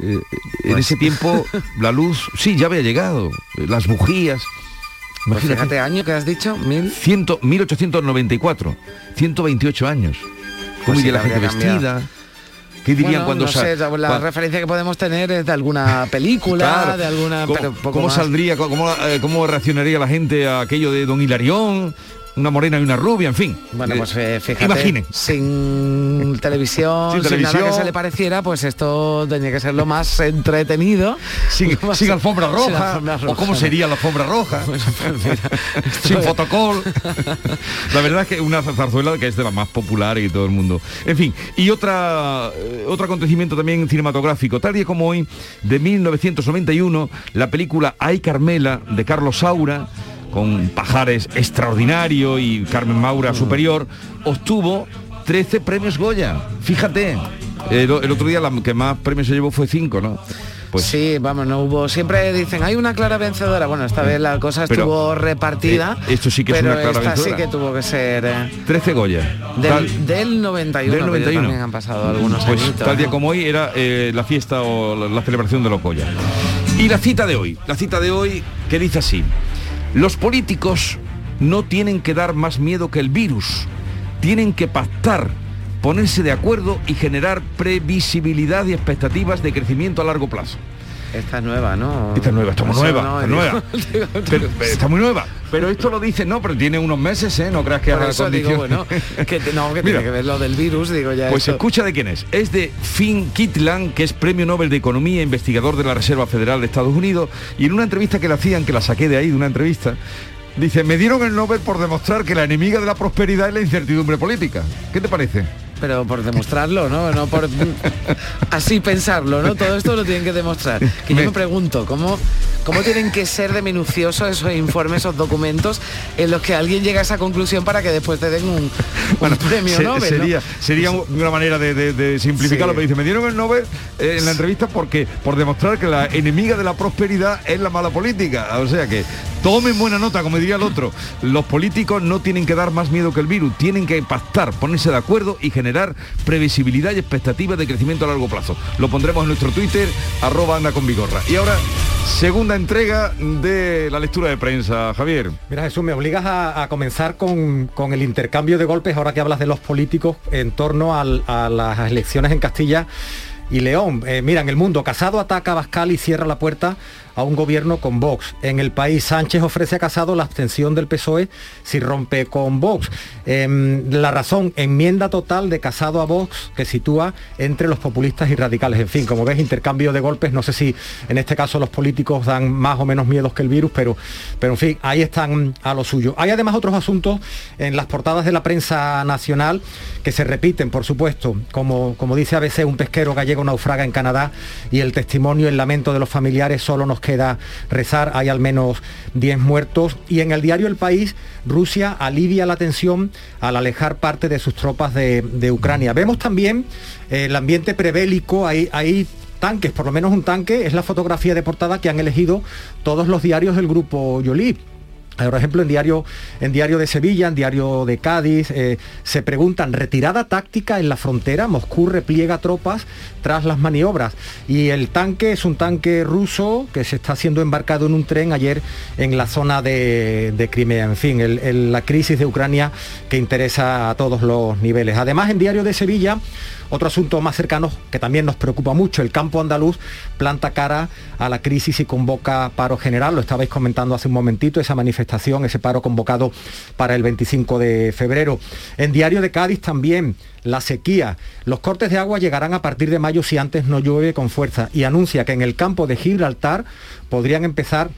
Eh, en ese tiempo la luz, sí, ya había llegado, las bujías. Pues fíjate, año que has dicho, mil... 100, 1894, 128 años. ¿Cómo Pues iría la gente vestida? ¿Qué dirían Bueno, cuando no sé, la referencia que podemos tener es de alguna película, Claro. de alguna... ¿Cómo, pero poco cómo más. saldría, cómo, eh, cómo reaccionaría la gente a aquello de Don Hilarión, una morena y una rubia, en fin? Bueno, pues eh, fíjate, Imaginen. sin televisión, Sin sin, televisión. nada que se le pareciera, pues esto tenía que ser lo más entretenido. Sin, Lo más- sin alfombra sin roja, o cómo sería la alfombra roja, sin fotocol. La verdad es que una zarzuela que es de las más populares y todo el mundo. En fin, y otra eh, otro acontecimiento también cinematográfico, tal día como hoy, de 1991, la película Ay Carmela de Carlos Saura con Pajares extraordinario y Carmen Maura Mm. superior, obtuvo 13 premios Goya. Fíjate, el, el otro día la que más premios se llevó fue 5, ¿no? Pues sí, vamos, no hubo. Siempre dicen, hay una clara vencedora. Bueno, esta vez la cosa Pero, estuvo repartida. eh, esto sí que es pero una clara esta vencedora. sí que tuvo que ser. eh, 13 Goya. Del, del 91. del pero 91. También han pasado algunos Pues añitos, tal día ¿no? como hoy era eh, la fiesta o la, la celebración de los Goya. Y la cita de hoy, la cita de hoy que dice así, los políticos no tienen que dar más miedo que el virus, tienen que pactar, ponerse de acuerdo y generar previsibilidad y expectativas de crecimiento a largo plazo. Esta es nueva, ¿no? Esta es nueva, está muy nueva, no, está digo- nueva. digo, Pero- está muy nueva. Pero esto lo dice, no, pero tiene unos meses, ¿eh? No creas que digo, condición- bueno, que no, que Mira. tiene que ver lo del virus, digo ya. Pues esto- escucha de quién es. Es de Finn Kitland, que es Premio Nobel de Economía, investigador de la Reserva Federal de Estados Unidos, y en una entrevista que le hacían, que la saqué de ahí, de una entrevista, dice, me dieron el Nobel por demostrar que la enemiga de la prosperidad es la incertidumbre política. ¿Qué te parece? Pero por demostrarlo, ¿no? No por así pensarlo, ¿no? Todo esto lo tienen que demostrar. Que yo me pregunto, ¿cómo, cómo tienen que ser de minuciosos esos informes, esos documentos en los que alguien llega a esa conclusión para que después te den un, un premio Se- Nobel, ¿no? sería, sería una manera de, de- de simplificarlo, Sí. pero dice, me dieron el Nobel eh, en la entrevista porque por demostrar que la enemiga de la prosperidad es la mala política. O sea que tomen buena nota, como diría el otro. Los políticos no tienen que dar más miedo que el virus, tienen que pactar, ponerse de acuerdo y generar previsibilidad y expectativas de crecimiento a largo plazo. Lo pondremos en nuestro Twitter, arroba anda con Vigorra. Y ahora, segunda entrega de la lectura de prensa, Javier. Mira Jesús, me obligas a, comenzar con, con el intercambio de golpes, ahora que hablas de los políticos, en torno a las elecciones en Castilla y León. Eh, mira, en el mundo, Casado ataca a y cierra la puerta a un gobierno con Vox. En el país, Sánchez ofrece a Casado la abstención del PSOE si rompe con Vox. Em, la razón, enmienda total de Casado a Vox que sitúa entre los populistas y radicales. En fin, como ves, intercambio de golpes. No sé si en este caso los políticos dan más o menos miedos que el virus, pero, pero en fin, ahí están a lo suyo. Hay además otros asuntos en las portadas de la prensa nacional que se repiten, por supuesto, como, como dice a veces un pesquero gallego naufraga en Canadá y el testimonio, el lamento de los familiares, solo nos queda rezar, hay al menos 10 muertos. Y en el diario El País, Rusia alivia la tensión al alejar parte de sus tropas de, Ucrania. Vemos también eh, el ambiente prebélico, hay, hay tanques, por lo menos un tanque, es la fotografía de portada que han elegido todos los diarios del grupo Yolí. Por ejemplo, en diario, en diario de Sevilla, en diario de Cádiz, eh, se preguntan, ¿retirada táctica en la frontera? Moscú repliega tropas tras las maniobras. Y el tanque es un tanque ruso que se está siendo embarcado en un tren ayer en la zona de, Crimea. En fin, la crisis de Ucrania que interesa a todos los niveles. Además, en diario de Sevilla, otro asunto más cercano que también nos preocupa mucho, el campo andaluz planta cara a la crisis y convoca paro general, lo estabais comentando hace un momentito, esa manifestación, ese paro convocado para el 25 de febrero. En Diario de Cádiz también la sequía, los cortes de agua llegarán a partir de mayo si antes no llueve con fuerza y anuncia que en el campo de Gibraltar podrían empezar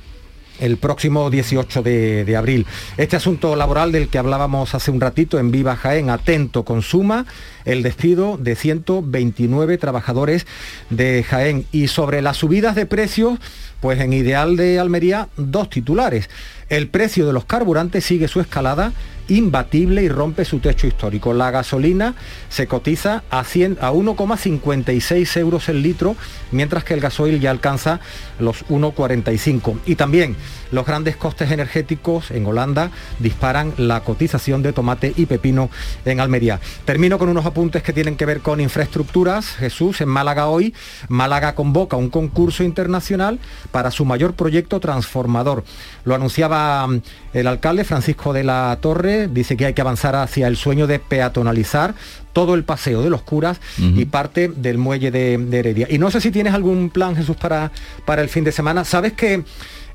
el próximo 18 de, abril. Este asunto laboral del que hablábamos hace un ratito en Viva Jaén, atento, consuma el despido de 129 trabajadores de Jaén. Y sobre las subidas de precios, pues en Ideal de Almería, dos titulares. El precio de los carburantes sigue su escalada imbatible y rompe su techo histórico. La gasolina se cotiza a, 100 a 1,56 euros el litro, mientras que el gasoil ya alcanza los 1,45. Y también los grandes costes energéticos en Holanda disparan la cotización de tomate y pepino en Almería. Termino con unos apuntes que tienen que ver con infraestructuras. Jesús, en Málaga hoy, Málaga convoca un concurso internacional para su mayor proyecto transformador. Lo anunciaba mm, el alcalde Francisco de la Torre, dice que hay que avanzar hacia el sueño de peatonalizar todo el paseo de los curas y parte del muelle de, de, Heredia. Y no sé si tienes algún plan, Jesús, para, para el fin de semana. ¿Sabes que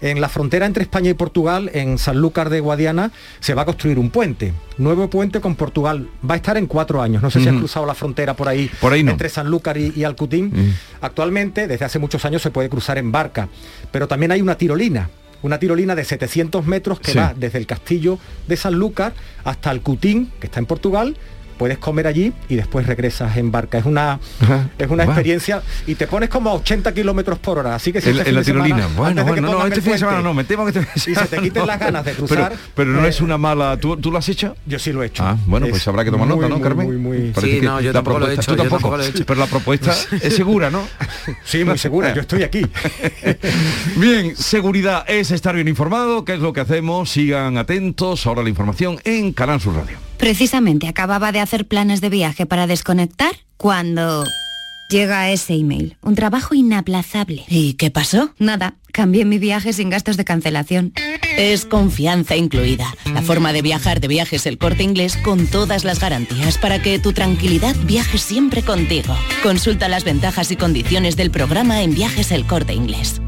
en la frontera entre España y Portugal, en Sanlúcar de Guadiana, se va a construir un puente. Nuevo puente con Portugal. Va a estar en cuatro años. No sé si has cruzado la frontera por ahí, por ahí no. entre Sanlúcar y, y Alcutín. Actualmente, desde hace muchos años, se puede cruzar en barca. Pero también hay una tirolina una tirolina de 700 metros que sí. va desde el castillo de Sanlúcar hasta Alcutín, que está en Portugal, puedes comer allí y después regresas en barca. Es una, es una wow. experiencia y te pones como a 80 kilómetros por hora. Así que si en, este en la tirolina. Semana, bueno, bueno, no, este fin de semana no, me temo que este Y se te quiten las ganas de cruzar. Pero, pero no eh, es una mala. ¿Tú, ¿Tú, lo has hecho? Yo sí lo he hecho. Ah, bueno, pues habrá que tomar muy, nota, ¿no, muy, Carmen? Muy, muy, sí, no, yo tampoco lo he hecho. Tú tampoco. Lo he hecho. Pero la propuesta es segura, ¿no? Sí, muy segura. Yo estoy aquí. bien, seguridad es estar bien informado. ¿Qué es lo que hacemos? Sigan atentos. Ahora la información en Canal Sur Radio. Precisamente acababa de hacer planes de viaje para desconectar cuando llega ese email. Un trabajo inaplazable. ¿Y qué pasó? Nada. Cambié mi viaje sin gastos de cancelación. Es confianza incluida. La forma de viajar de viajes el corte inglés con todas las garantías para que tu tranquilidad viaje siempre contigo. Consulta las ventajas y condiciones del programa en viajes el corte inglés.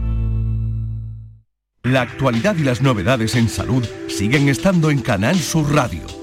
La actualidad y las novedades en salud siguen estando en Canal Sur Radio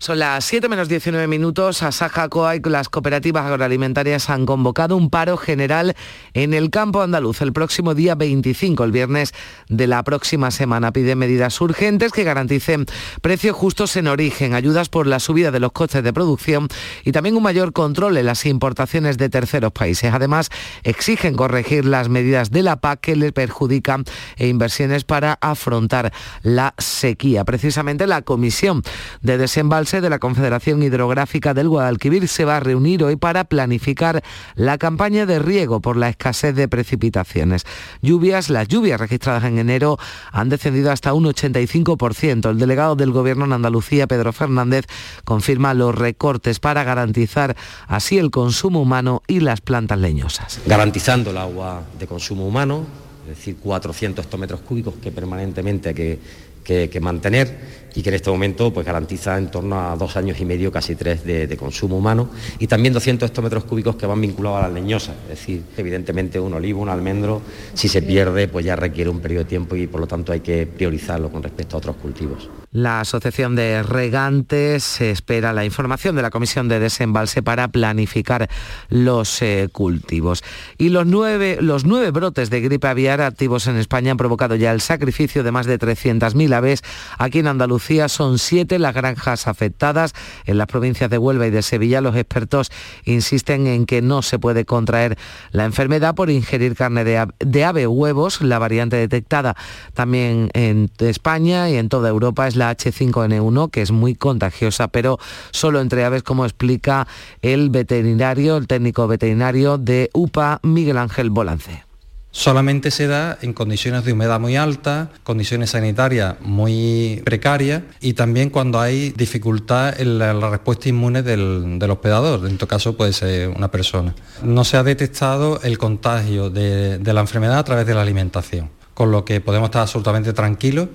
Son las 7 menos 19 minutos. Asaja Coa y las cooperativas agroalimentarias han convocado un paro general en el campo andaluz el próximo día 25, el viernes de la próxima semana. Pide medidas urgentes que garanticen precios justos en origen, ayudas por la subida de los costes de producción y también un mayor control en las importaciones de terceros países. Además, exigen corregir las medidas de la PAC que les perjudican e inversiones para afrontar la sequía. Precisamente la Comisión de Desembalse de la Confederación Hidrográfica del Guadalquivir se va a reunir hoy para planificar la campaña de riego por la escasez de precipitaciones. Lluvias, las lluvias registradas en enero han descendido hasta un 85%. El delegado del Gobierno en Andalucía, Pedro Fernández, confirma los recortes para garantizar así el consumo humano y las plantas leñosas. Garantizando el agua de consumo humano, es decir, 400 hectómetros cúbicos que permanentemente hay que, que, que mantener y que en este momento pues, garantiza en torno a dos años y medio, casi tres, de, de, consumo humano, y también 200 hectómetros cúbicos que van vinculados a las leñosas, es decir, evidentemente un olivo, un almendro, si se pierde, pues ya requiere un periodo de tiempo y por lo tanto hay que priorizarlo con respecto a otros cultivos. La Asociación de Regantes espera la información de la Comisión de Desembalse para planificar los eh, cultivos. Y los nueve, los nueve brotes de gripe aviar activos en España han provocado ya el sacrificio de más de 300.000 aves aquí en Andalucía son siete las granjas afectadas. En las provincias de Huelva y de Sevilla los expertos insisten en que no se puede contraer la enfermedad por ingerir carne de ave, de ave huevos. La variante detectada también en España y en toda Europa es la H5N1, que es muy contagiosa, pero solo entre aves, como explica el veterinario, el técnico veterinario de UPA, Miguel Ángel Bolance. Solamente se da en condiciones de humedad muy alta, condiciones sanitarias muy precarias y también cuando hay dificultad en la, respuesta inmune del, del, hospedador, en este caso puede ser una persona. No se ha detectado el contagio de, de la enfermedad a través de la alimentación, con lo que podemos estar absolutamente tranquilos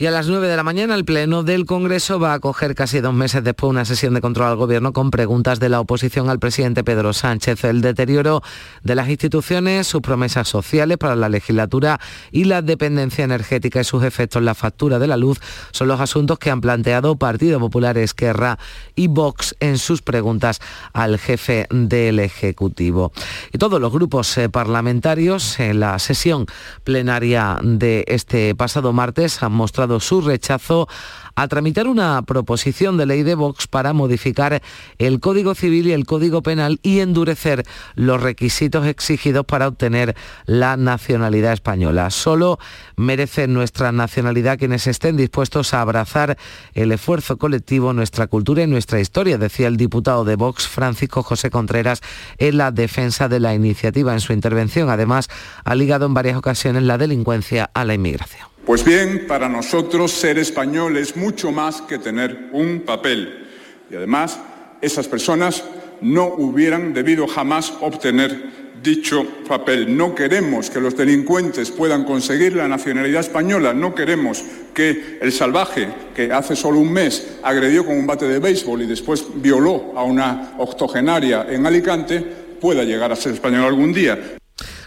Y a las 9 de la mañana el Pleno del Congreso va a acoger casi dos meses después una sesión de control al Gobierno con preguntas de la oposición al presidente Pedro Sánchez. El deterioro de las instituciones, sus promesas sociales para la legislatura y la dependencia energética y sus efectos en la factura de la luz son los asuntos que han planteado Partido Popular, Esquerra y Vox en sus preguntas al jefe del Ejecutivo. Y todos los grupos eh, parlamentarios en la sesión plenaria de este pasado martes han mostrado su rechazo a tramitar una proposición de ley de Vox para modificar el Código Civil y el Código Penal y endurecer los requisitos exigidos para obtener la nacionalidad española. Solo merecen nuestra nacionalidad quienes estén dispuestos a abrazar el esfuerzo colectivo, nuestra cultura y nuestra historia, decía el diputado de Vox, Francisco José Contreras, en la defensa de la iniciativa. En su intervención, además, ha ligado en varias ocasiones la delincuencia a la inmigración. Pues bien, para nosotros ser español es mucho más que tener un papel. Y además, esas personas no hubieran debido jamás obtener dicho papel. No queremos que los delincuentes puedan conseguir la nacionalidad española, no queremos que el salvaje que hace solo un mes agredió con un bate de béisbol y después violó a una octogenaria en Alicante pueda llegar a ser español algún día.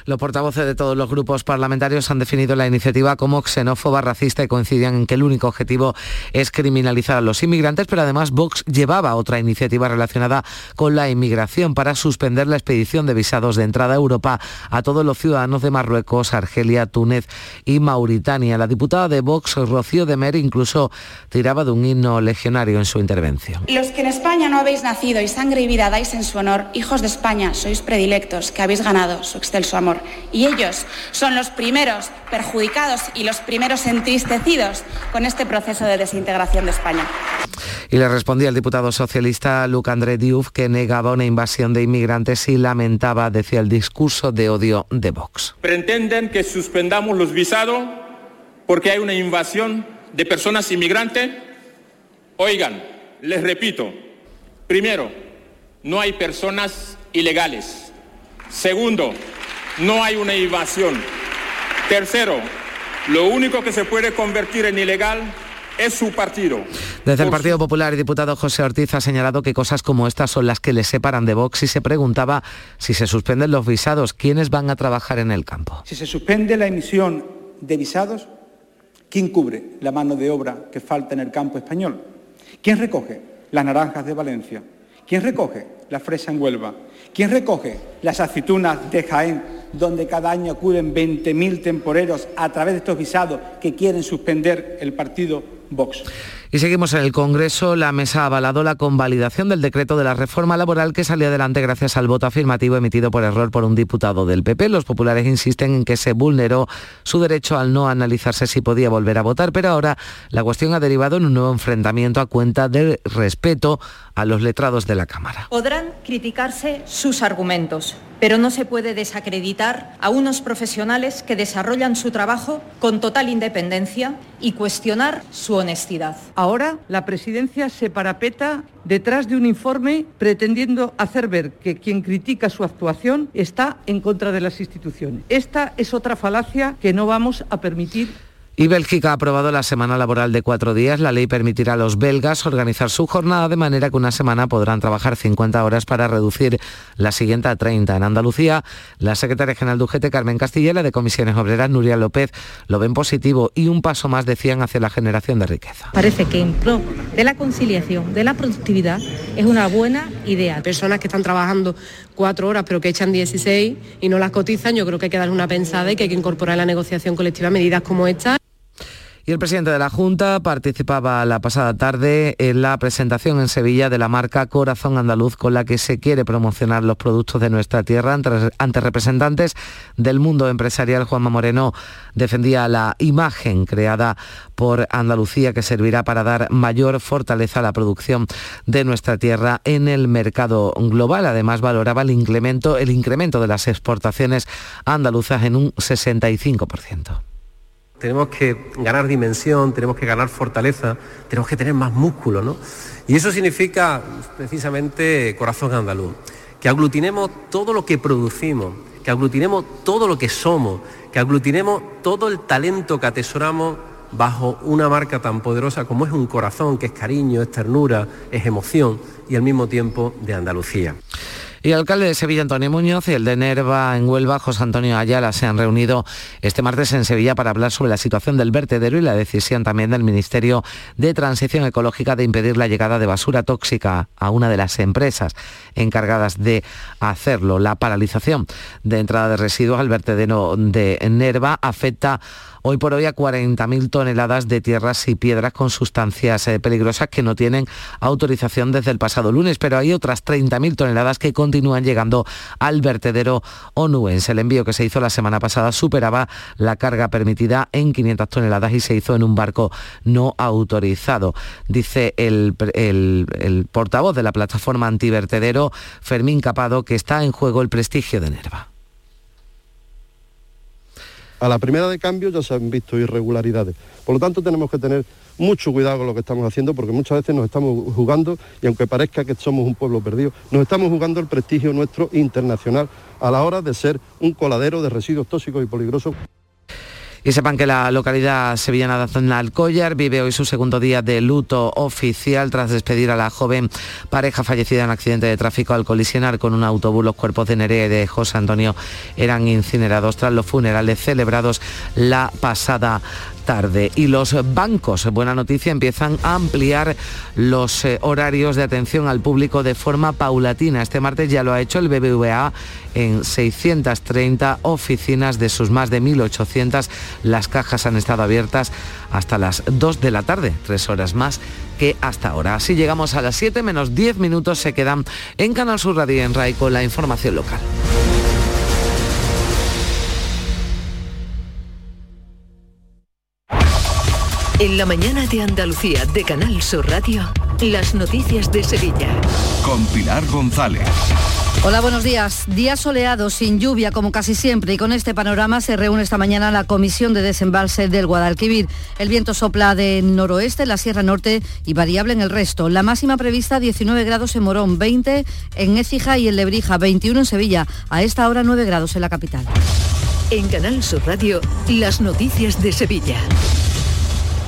Los portavoces de todos los grupos parlamentarios han definido la iniciativa como xenófoba, racista y coincidían en que el único objetivo es criminalizar a los inmigrantes, pero además Vox llevaba otra iniciativa relacionada con la inmigración para suspender la expedición de visados de entrada a Europa a todos los ciudadanos de Marruecos, Argelia, Túnez y Mauritania. La diputada de Vox, Rocío de Mer, incluso tiraba de un himno legionario en su intervención. Los que en España no habéis nacido y sangre y vida dais en su honor, hijos de España, sois predilectos, que habéis ganado su excelso amor. Y ellos son los primeros perjudicados y los primeros entristecidos con este proceso de desintegración de España. Y le respondía el diputado socialista Luc André Diouf que negaba una invasión de inmigrantes y lamentaba, decía el discurso de odio de Vox. Pretenden que suspendamos los visados porque hay una invasión de personas inmigrantes. Oigan, les repito, primero, no hay personas ilegales. Segundo, no hay una invasión. Tercero, lo único que se puede convertir en ilegal es su partido. Desde el Partido Popular, el diputado José Ortiz ha señalado que cosas como estas son las que le separan de Vox y se preguntaba si se suspenden los visados, ¿quiénes van a trabajar en el campo? Si se suspende la emisión de visados, ¿quién cubre la mano de obra que falta en el campo español? ¿Quién recoge las naranjas de Valencia? ¿Quién recoge la fresa en Huelva? ¿Quién recoge las aceitunas de Jaén, donde cada año acuden 20.000 temporeros a través de estos visados que quieren suspender el partido Vox? Y seguimos en el Congreso. La mesa ha avalado la convalidación del decreto de la reforma laboral que salió adelante gracias al voto afirmativo emitido por error por un diputado del PP. Los populares insisten en que se vulneró su derecho al no analizarse si podía volver a votar, pero ahora la cuestión ha derivado en un nuevo enfrentamiento a cuenta del respeto a los letrados de la Cámara. Podrán criticarse sus argumentos, pero no se puede desacreditar a unos profesionales que desarrollan su trabajo con total independencia y cuestionar su honestidad. Ahora la presidencia se parapeta detrás de un informe pretendiendo hacer ver que quien critica su actuación está en contra de las instituciones. Esta es otra falacia que no vamos a permitir y Bélgica ha aprobado la semana laboral de cuatro días. La ley permitirá a los belgas organizar su jornada de manera que una semana podrán trabajar 50 horas para reducir la siguiente a 30. En Andalucía, la secretaria general de UGT, Carmen Castilla, de Comisiones Obreras, Nuria López, lo ven positivo y un paso más, decían, hacia la generación de riqueza. Parece que en pro de la conciliación, de la productividad, es una buena idea. Personas que están trabajando cuatro horas pero que echan 16 y no las cotizan, yo creo que hay que dar una pensada y que hay que incorporar en la negociación colectiva medidas como esta. Y el presidente de la Junta participaba la pasada tarde en la presentación en Sevilla de la marca Corazón Andaluz con la que se quiere promocionar los productos de nuestra tierra ante, representantes del mundo empresarial. Juanma Moreno defendía la imagen creada por Andalucía que servirá para dar mayor fortaleza a la producción de nuestra tierra en el mercado global. Además valoraba el incremento, el incremento de las exportaciones andaluzas en un 65% tenemos que ganar dimensión, tenemos que ganar fortaleza, tenemos que tener más músculo, ¿no? Y eso significa precisamente corazón andaluz, que aglutinemos todo lo que producimos, que aglutinemos todo lo que somos, que aglutinemos todo el talento que atesoramos bajo una marca tan poderosa como es un corazón, que es cariño, es ternura, es emoción y al mismo tiempo de Andalucía. Y el alcalde de Sevilla, Antonio Muñoz, y el de Nerva en Huelva, José Antonio Ayala, se han reunido este martes en Sevilla para hablar sobre la situación del vertedero y la decisión también del Ministerio de Transición Ecológica de impedir la llegada de basura tóxica a una de las empresas encargadas de hacerlo. La paralización de entrada de residuos al vertedero de Nerva afecta hoy por hoy a 40.000 toneladas de tierras y piedras con sustancias eh, peligrosas que no tienen autorización desde el pasado lunes, pero hay otras 30.000 toneladas que continúan llegando al vertedero onuense. El envío que se hizo la semana pasada superaba la carga permitida en 500 toneladas y se hizo en un barco no autorizado. Dice el, el portavoz de la plataforma antivertedero, Fermín Capado, que está en juego el prestigio de Nerva a la primera de cambio ya se han visto irregularidades. Por lo tanto, tenemos que tener mucho cuidado con lo que estamos haciendo porque muchas veces nos estamos jugando, y aunque parezca que somos un pueblo perdido, nos estamos jugando el prestigio nuestro internacional a la hora de ser un coladero de residuos tóxicos y peligrosos. Y sepan que la localidad sevillana de Alcollar vive hoy su segundo día de luto oficial tras despedir a la joven pareja fallecida en accidente de tráfico al colisionar con un autobús. Los cuerpos de Nerea y de José Antonio eran incinerados tras los funerales celebrados la pasada tarde. Y los bancos, buena noticia, empiezan a ampliar los eh, horarios de atención al público de forma paulatina. Este martes ya lo ha hecho el BBVA en 630 oficinas de sus más de 1.800. Las cajas han estado abiertas hasta las 2 de la tarde, tres horas más que hasta ahora. Así llegamos a las 7 menos 10 minutos, se quedan en Canal Sur Radio en RAI con la información local. En la mañana de Andalucía de Canal Sur Radio, las noticias de Sevilla. Con Pilar González. Hola, buenos días. Día soleado, sin lluvia como casi siempre y con este panorama se reúne esta mañana la Comisión de Desembalse del Guadalquivir. El viento sopla de noroeste en la Sierra Norte y variable en el resto. La máxima prevista 19 grados en Morón, 20 en Écija y en Lebrija, 21 en Sevilla. A esta hora 9 grados en la capital. En Canal Sur Radio, las noticias de Sevilla.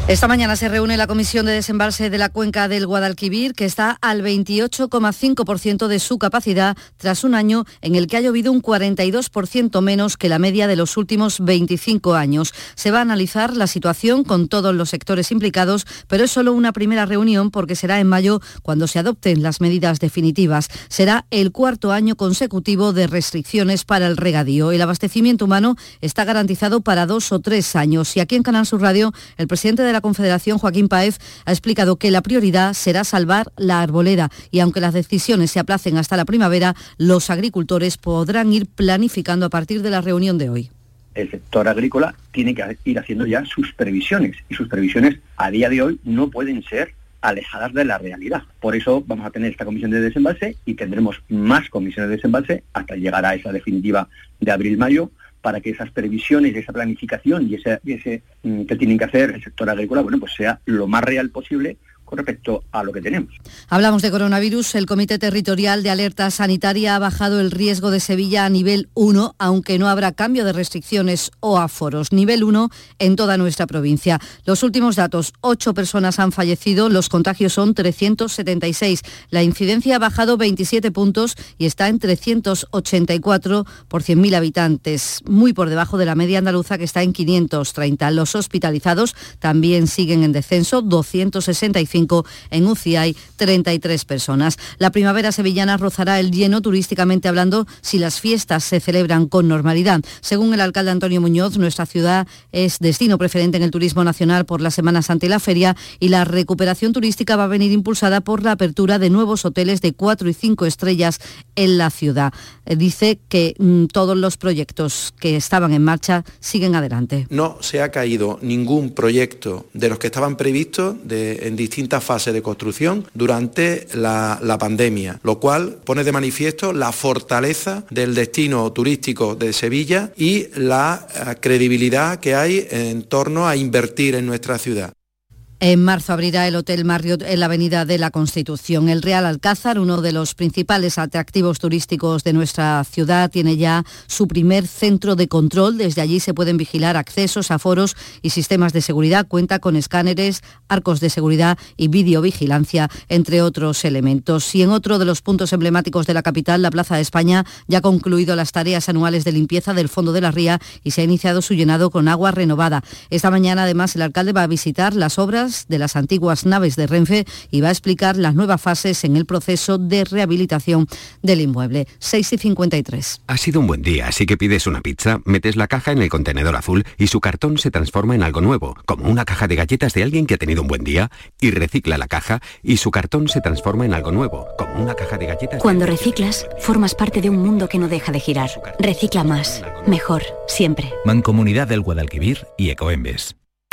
Esta mañana se reúne la Comisión de Desembalse de la Cuenca del Guadalquivir, que está al 28,5% de su capacidad tras un año en el que ha llovido un 42% menos que la media de los últimos 25 años. Se va a analizar la situación con todos los sectores implicados, pero es solo una primera reunión porque será en mayo cuando se adopten las medidas definitivas. Será el cuarto año consecutivo de restricciones para el regadío. El abastecimiento humano está garantizado para dos o tres años. Y aquí en Canal Sur Radio, el presidente de la Confederación, Joaquín Paez, ha explicado que la prioridad será salvar la arboleda y aunque las decisiones se aplacen hasta la primavera, los agricultores podrán ir planificando a partir de la reunión de hoy el sector agrícola tiene que ir haciendo ya sus previsiones y sus previsiones a día de hoy no pueden ser alejadas de la realidad. Por eso vamos a tener esta comisión de desembalse y tendremos más comisiones de desembalse hasta llegar a esa definitiva de abril-mayo para que esas previsiones, esa planificación y ese, ese mm, que tienen que hacer el sector agrícola, bueno, pues sea lo más real posible con respecto a lo que tenemos. Hablamos de coronavirus. El Comité Territorial de Alerta Sanitaria ha bajado el riesgo de Sevilla a nivel 1, aunque no habrá cambio de restricciones o aforos. Nivel 1 en toda nuestra provincia. Los últimos datos, 8 personas han fallecido, los contagios son 376. La incidencia ha bajado 27 puntos y está en 384 por 100.000 habitantes, muy por debajo de la media andaluza que está en 530. Los hospitalizados también siguen en descenso, 265 en UCI hay 33 personas. La primavera sevillana rozará el lleno turísticamente hablando si las fiestas se celebran con normalidad. Según el alcalde Antonio Muñoz, nuestra ciudad es destino preferente en el turismo nacional por las semanas ante la feria y la recuperación turística va a venir impulsada por la apertura de nuevos hoteles de 4 y 5 estrellas en la ciudad. Eh, dice que mm, todos los proyectos que estaban en marcha siguen adelante. No se ha caído ningún proyecto de los que estaban previstos en distintas fases de construcción durante la, pandemia, lo cual pone de manifiesto la fortaleza del destino turístico de Sevilla y la eh, credibilidad que hay en torno a invertir en nuestra ciudad. En marzo abrirá el Hotel Marriott en la Avenida de la Constitución. El Real Alcázar, uno de los principales atractivos turísticos de nuestra ciudad, tiene ya su primer centro de control. Desde allí se pueden vigilar accesos, aforos y sistemas de seguridad. Cuenta con escáneres, arcos de seguridad y videovigilancia, entre otros elementos. Y en otro de los puntos emblemáticos de la capital, la Plaza de España, ya ha concluido las tareas anuales de limpieza del fondo de la ría y se ha iniciado su llenado con agua renovada. Esta mañana, además, el alcalde va a visitar las obras de las antiguas naves de Renfe y va a explicar las nuevas fases en el proceso de rehabilitación del inmueble. 6 y 53. Ha sido un buen día, así que pides una pizza, metes la caja en el contenedor azul y su cartón se transforma en algo nuevo, como una caja de galletas de alguien que ha tenido un buen día, y recicla la caja y su cartón se transforma en algo nuevo, como una caja de galletas. Cuando reciclas, formas parte de un mundo que no deja de girar. Recicla más, mejor, siempre. Mancomunidad del Guadalquivir y Ecoembes.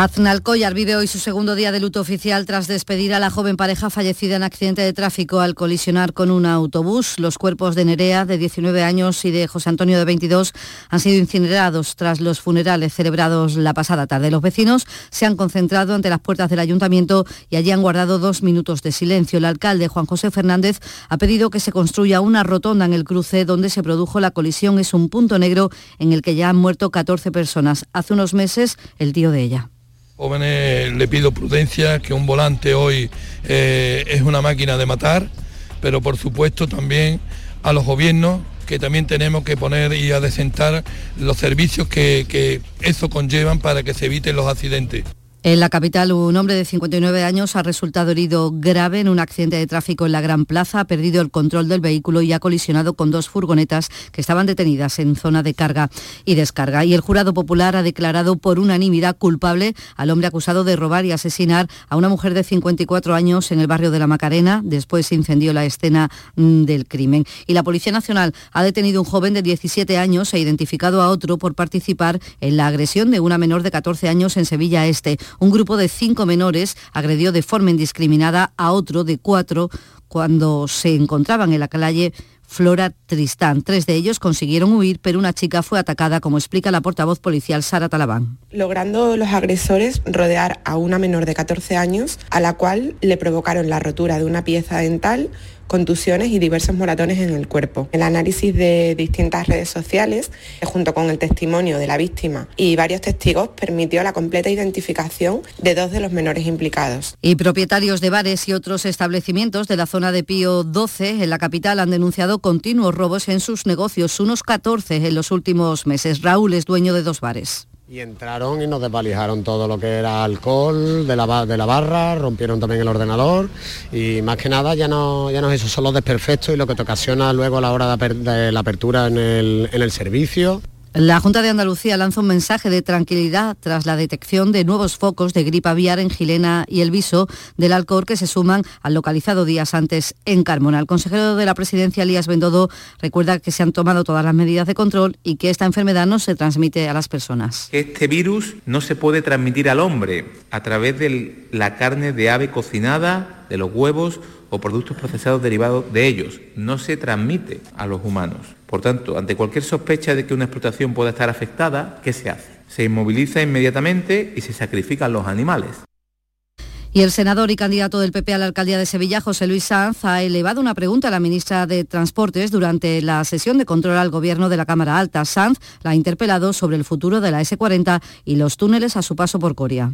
Aznalcóllar vive hoy su segundo día de luto oficial tras despedir a la joven pareja fallecida en accidente de tráfico al colisionar con un autobús. Los cuerpos de Nerea, de 19 años, y de José Antonio, de 22, han sido incinerados tras los funerales celebrados la pasada tarde. Los vecinos se han concentrado ante las puertas del ayuntamiento y allí han guardado dos minutos de silencio. El alcalde, Juan José Fernández, ha pedido que se construya una rotonda en el cruce donde se produjo la colisión. Es un punto negro en el que ya han muerto 14 personas. Hace unos meses, el tío de ella. Jóvenes le pido prudencia, que un volante hoy eh, es una máquina de matar, pero por supuesto también a los gobiernos que también tenemos que poner y adecentar los servicios que, que eso conllevan para que se eviten los accidentes. En la capital, un hombre de 59 años ha resultado herido grave en un accidente de tráfico en la Gran Plaza, ha perdido el control del vehículo y ha colisionado con dos furgonetas que estaban detenidas en zona de carga y descarga. Y el jurado popular ha declarado por unanimidad culpable al hombre acusado de robar y asesinar a una mujer de 54 años en el barrio de la Macarena. Después se incendió la escena mm, del crimen. Y la Policía Nacional ha detenido a un joven de 17 años e identificado a otro por participar en la agresión de una menor de 14 años en Sevilla Este un grupo de cinco menores agredió de forma indiscriminada a otro de cuatro cuando se encontraban en la calle Flora Tristán. Tres de ellos consiguieron huir, pero una chica fue atacada, como explica la portavoz policial Sara Talabán. Logrando los agresores rodear a una menor de 14 años, a la cual le provocaron la rotura de una pieza dental contusiones y diversos moratones en el cuerpo. El análisis de distintas redes sociales, junto con el testimonio de la víctima y varios testigos, permitió la completa identificación de dos de los menores implicados. Y propietarios de bares y otros establecimientos de la zona de Pío 12 en la capital han denunciado continuos robos en sus negocios, unos 14 en los últimos meses. Raúl es dueño de dos bares. Y entraron y nos desvalijaron todo lo que era alcohol de la, de la barra, rompieron también el ordenador y más que nada ya no, ya no es eso, son los desperfectos y lo que te ocasiona luego a la hora de, la apertura en el, en el servicio. La Junta de Andalucía lanza un mensaje de tranquilidad tras la detección de nuevos focos de gripe aviar en Gilena y el viso del Alcor que se suman al localizado días antes en Carmona. El consejero de la presidencia, Elías Bendodo, recuerda que se han tomado todas las medidas de control y que esta enfermedad no se transmite a las personas. Este virus no se puede transmitir al hombre a través de la carne de ave cocinada, de los huevos o productos procesados derivados de ellos. No se transmite a los humanos. Por tanto, ante cualquier sospecha de que una explotación pueda estar afectada, ¿qué se hace? Se inmoviliza inmediatamente y se sacrifican los animales. Y el senador y candidato del PP a la alcaldía de Sevilla, José Luis Sanz, ha elevado una pregunta a la ministra de Transportes durante la sesión de control al gobierno de la Cámara Alta. Sanz la ha interpelado sobre el futuro de la S40 y los túneles a su paso por Coria.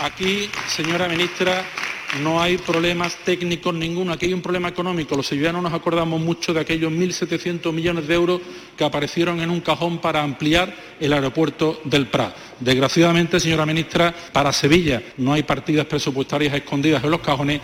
Aquí, señora ministra, no hay problemas técnicos ninguno, aquí hay un problema económico. Los sevillanos nos acordamos mucho de aquellos 1.700 millones de euros que aparecieron en un cajón para ampliar el aeropuerto del Prat. Desgraciadamente, señora ministra, para Sevilla no hay partidas presupuestarias escondidas en los cajones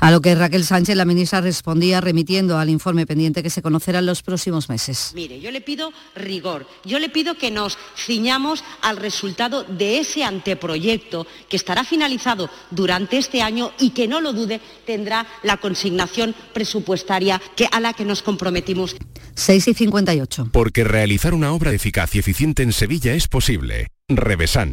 A lo que Raquel Sánchez, la ministra, respondía remitiendo al informe pendiente que se conocerá en los próximos meses. Mire, yo le pido rigor, yo le pido que nos ciñamos al resultado de ese anteproyecto que estará finalizado durante este año y que no lo dude tendrá la consignación presupuestaria que, a la que nos comprometimos. 6 y 58. Porque realizar una obra eficaz y eficiente en Sevilla es posible. Revesan.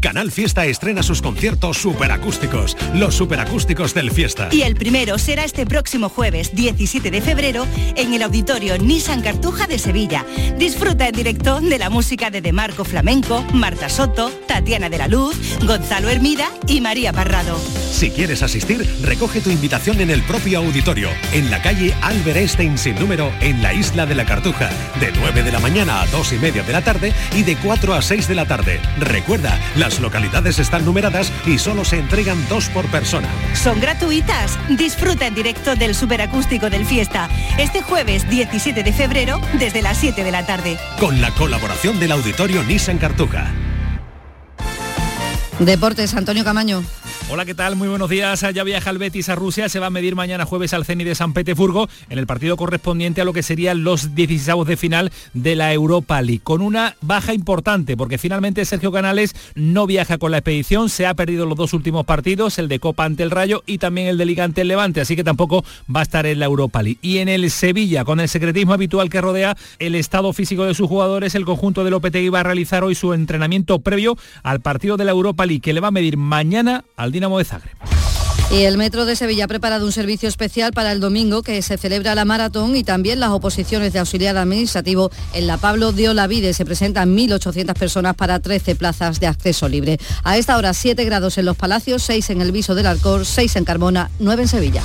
Canal Fiesta estrena sus conciertos superacústicos, los superacústicos del Fiesta. Y el primero será este próximo jueves 17 de febrero en el auditorio Nissan Cartuja de Sevilla. Disfruta en directo de la música de Demarco Flamenco, Marta Soto, Tatiana de la Luz, Gonzalo Hermida y María Parrado. Si quieres asistir, recoge tu invitación en el propio auditorio, en la calle Albert Einstein sin número, en la isla de la Cartuja, de 9 de la mañana a 2 y media de la tarde y de 4 a 6 de la tarde. Recuerda, las localidades están numeradas y solo se entregan dos por persona. Son gratuitas. Disfruta en directo del superacústico del Fiesta, este jueves 17 de febrero desde las 7 de la tarde. Con la colaboración del auditorio Nissan Cartuja. Deportes, Antonio Camaño. Hola, ¿qué tal? Muy buenos días. Ya viaja el Betis a Rusia. Se va a medir mañana jueves al Zenit de San Petersburgo en el partido correspondiente a lo que serían los 16 de final de la Europa League. Con una baja importante, porque finalmente Sergio Canales no viaja con la expedición. Se ha perdido los dos últimos partidos, el de Copa ante el Rayo y también el de Liga ante el Levante. Así que tampoco va a estar en la Europa League. Y en el Sevilla, con el secretismo habitual que rodea el estado físico de sus jugadores, el conjunto de Lopetegui va a realizar hoy su entrenamiento previo al partido de la Europa League, que le va a medir mañana al Y el Metro de Sevilla ha preparado un servicio especial para el domingo que se celebra la maratón y también las oposiciones de auxiliar administrativo en la Pablo de Olavide. Se presentan 1.800 personas para 13 plazas de acceso libre. A esta hora 7 grados en los Palacios, 6 en el Viso del Arcor, 6 en Carmona, 9 en Sevilla.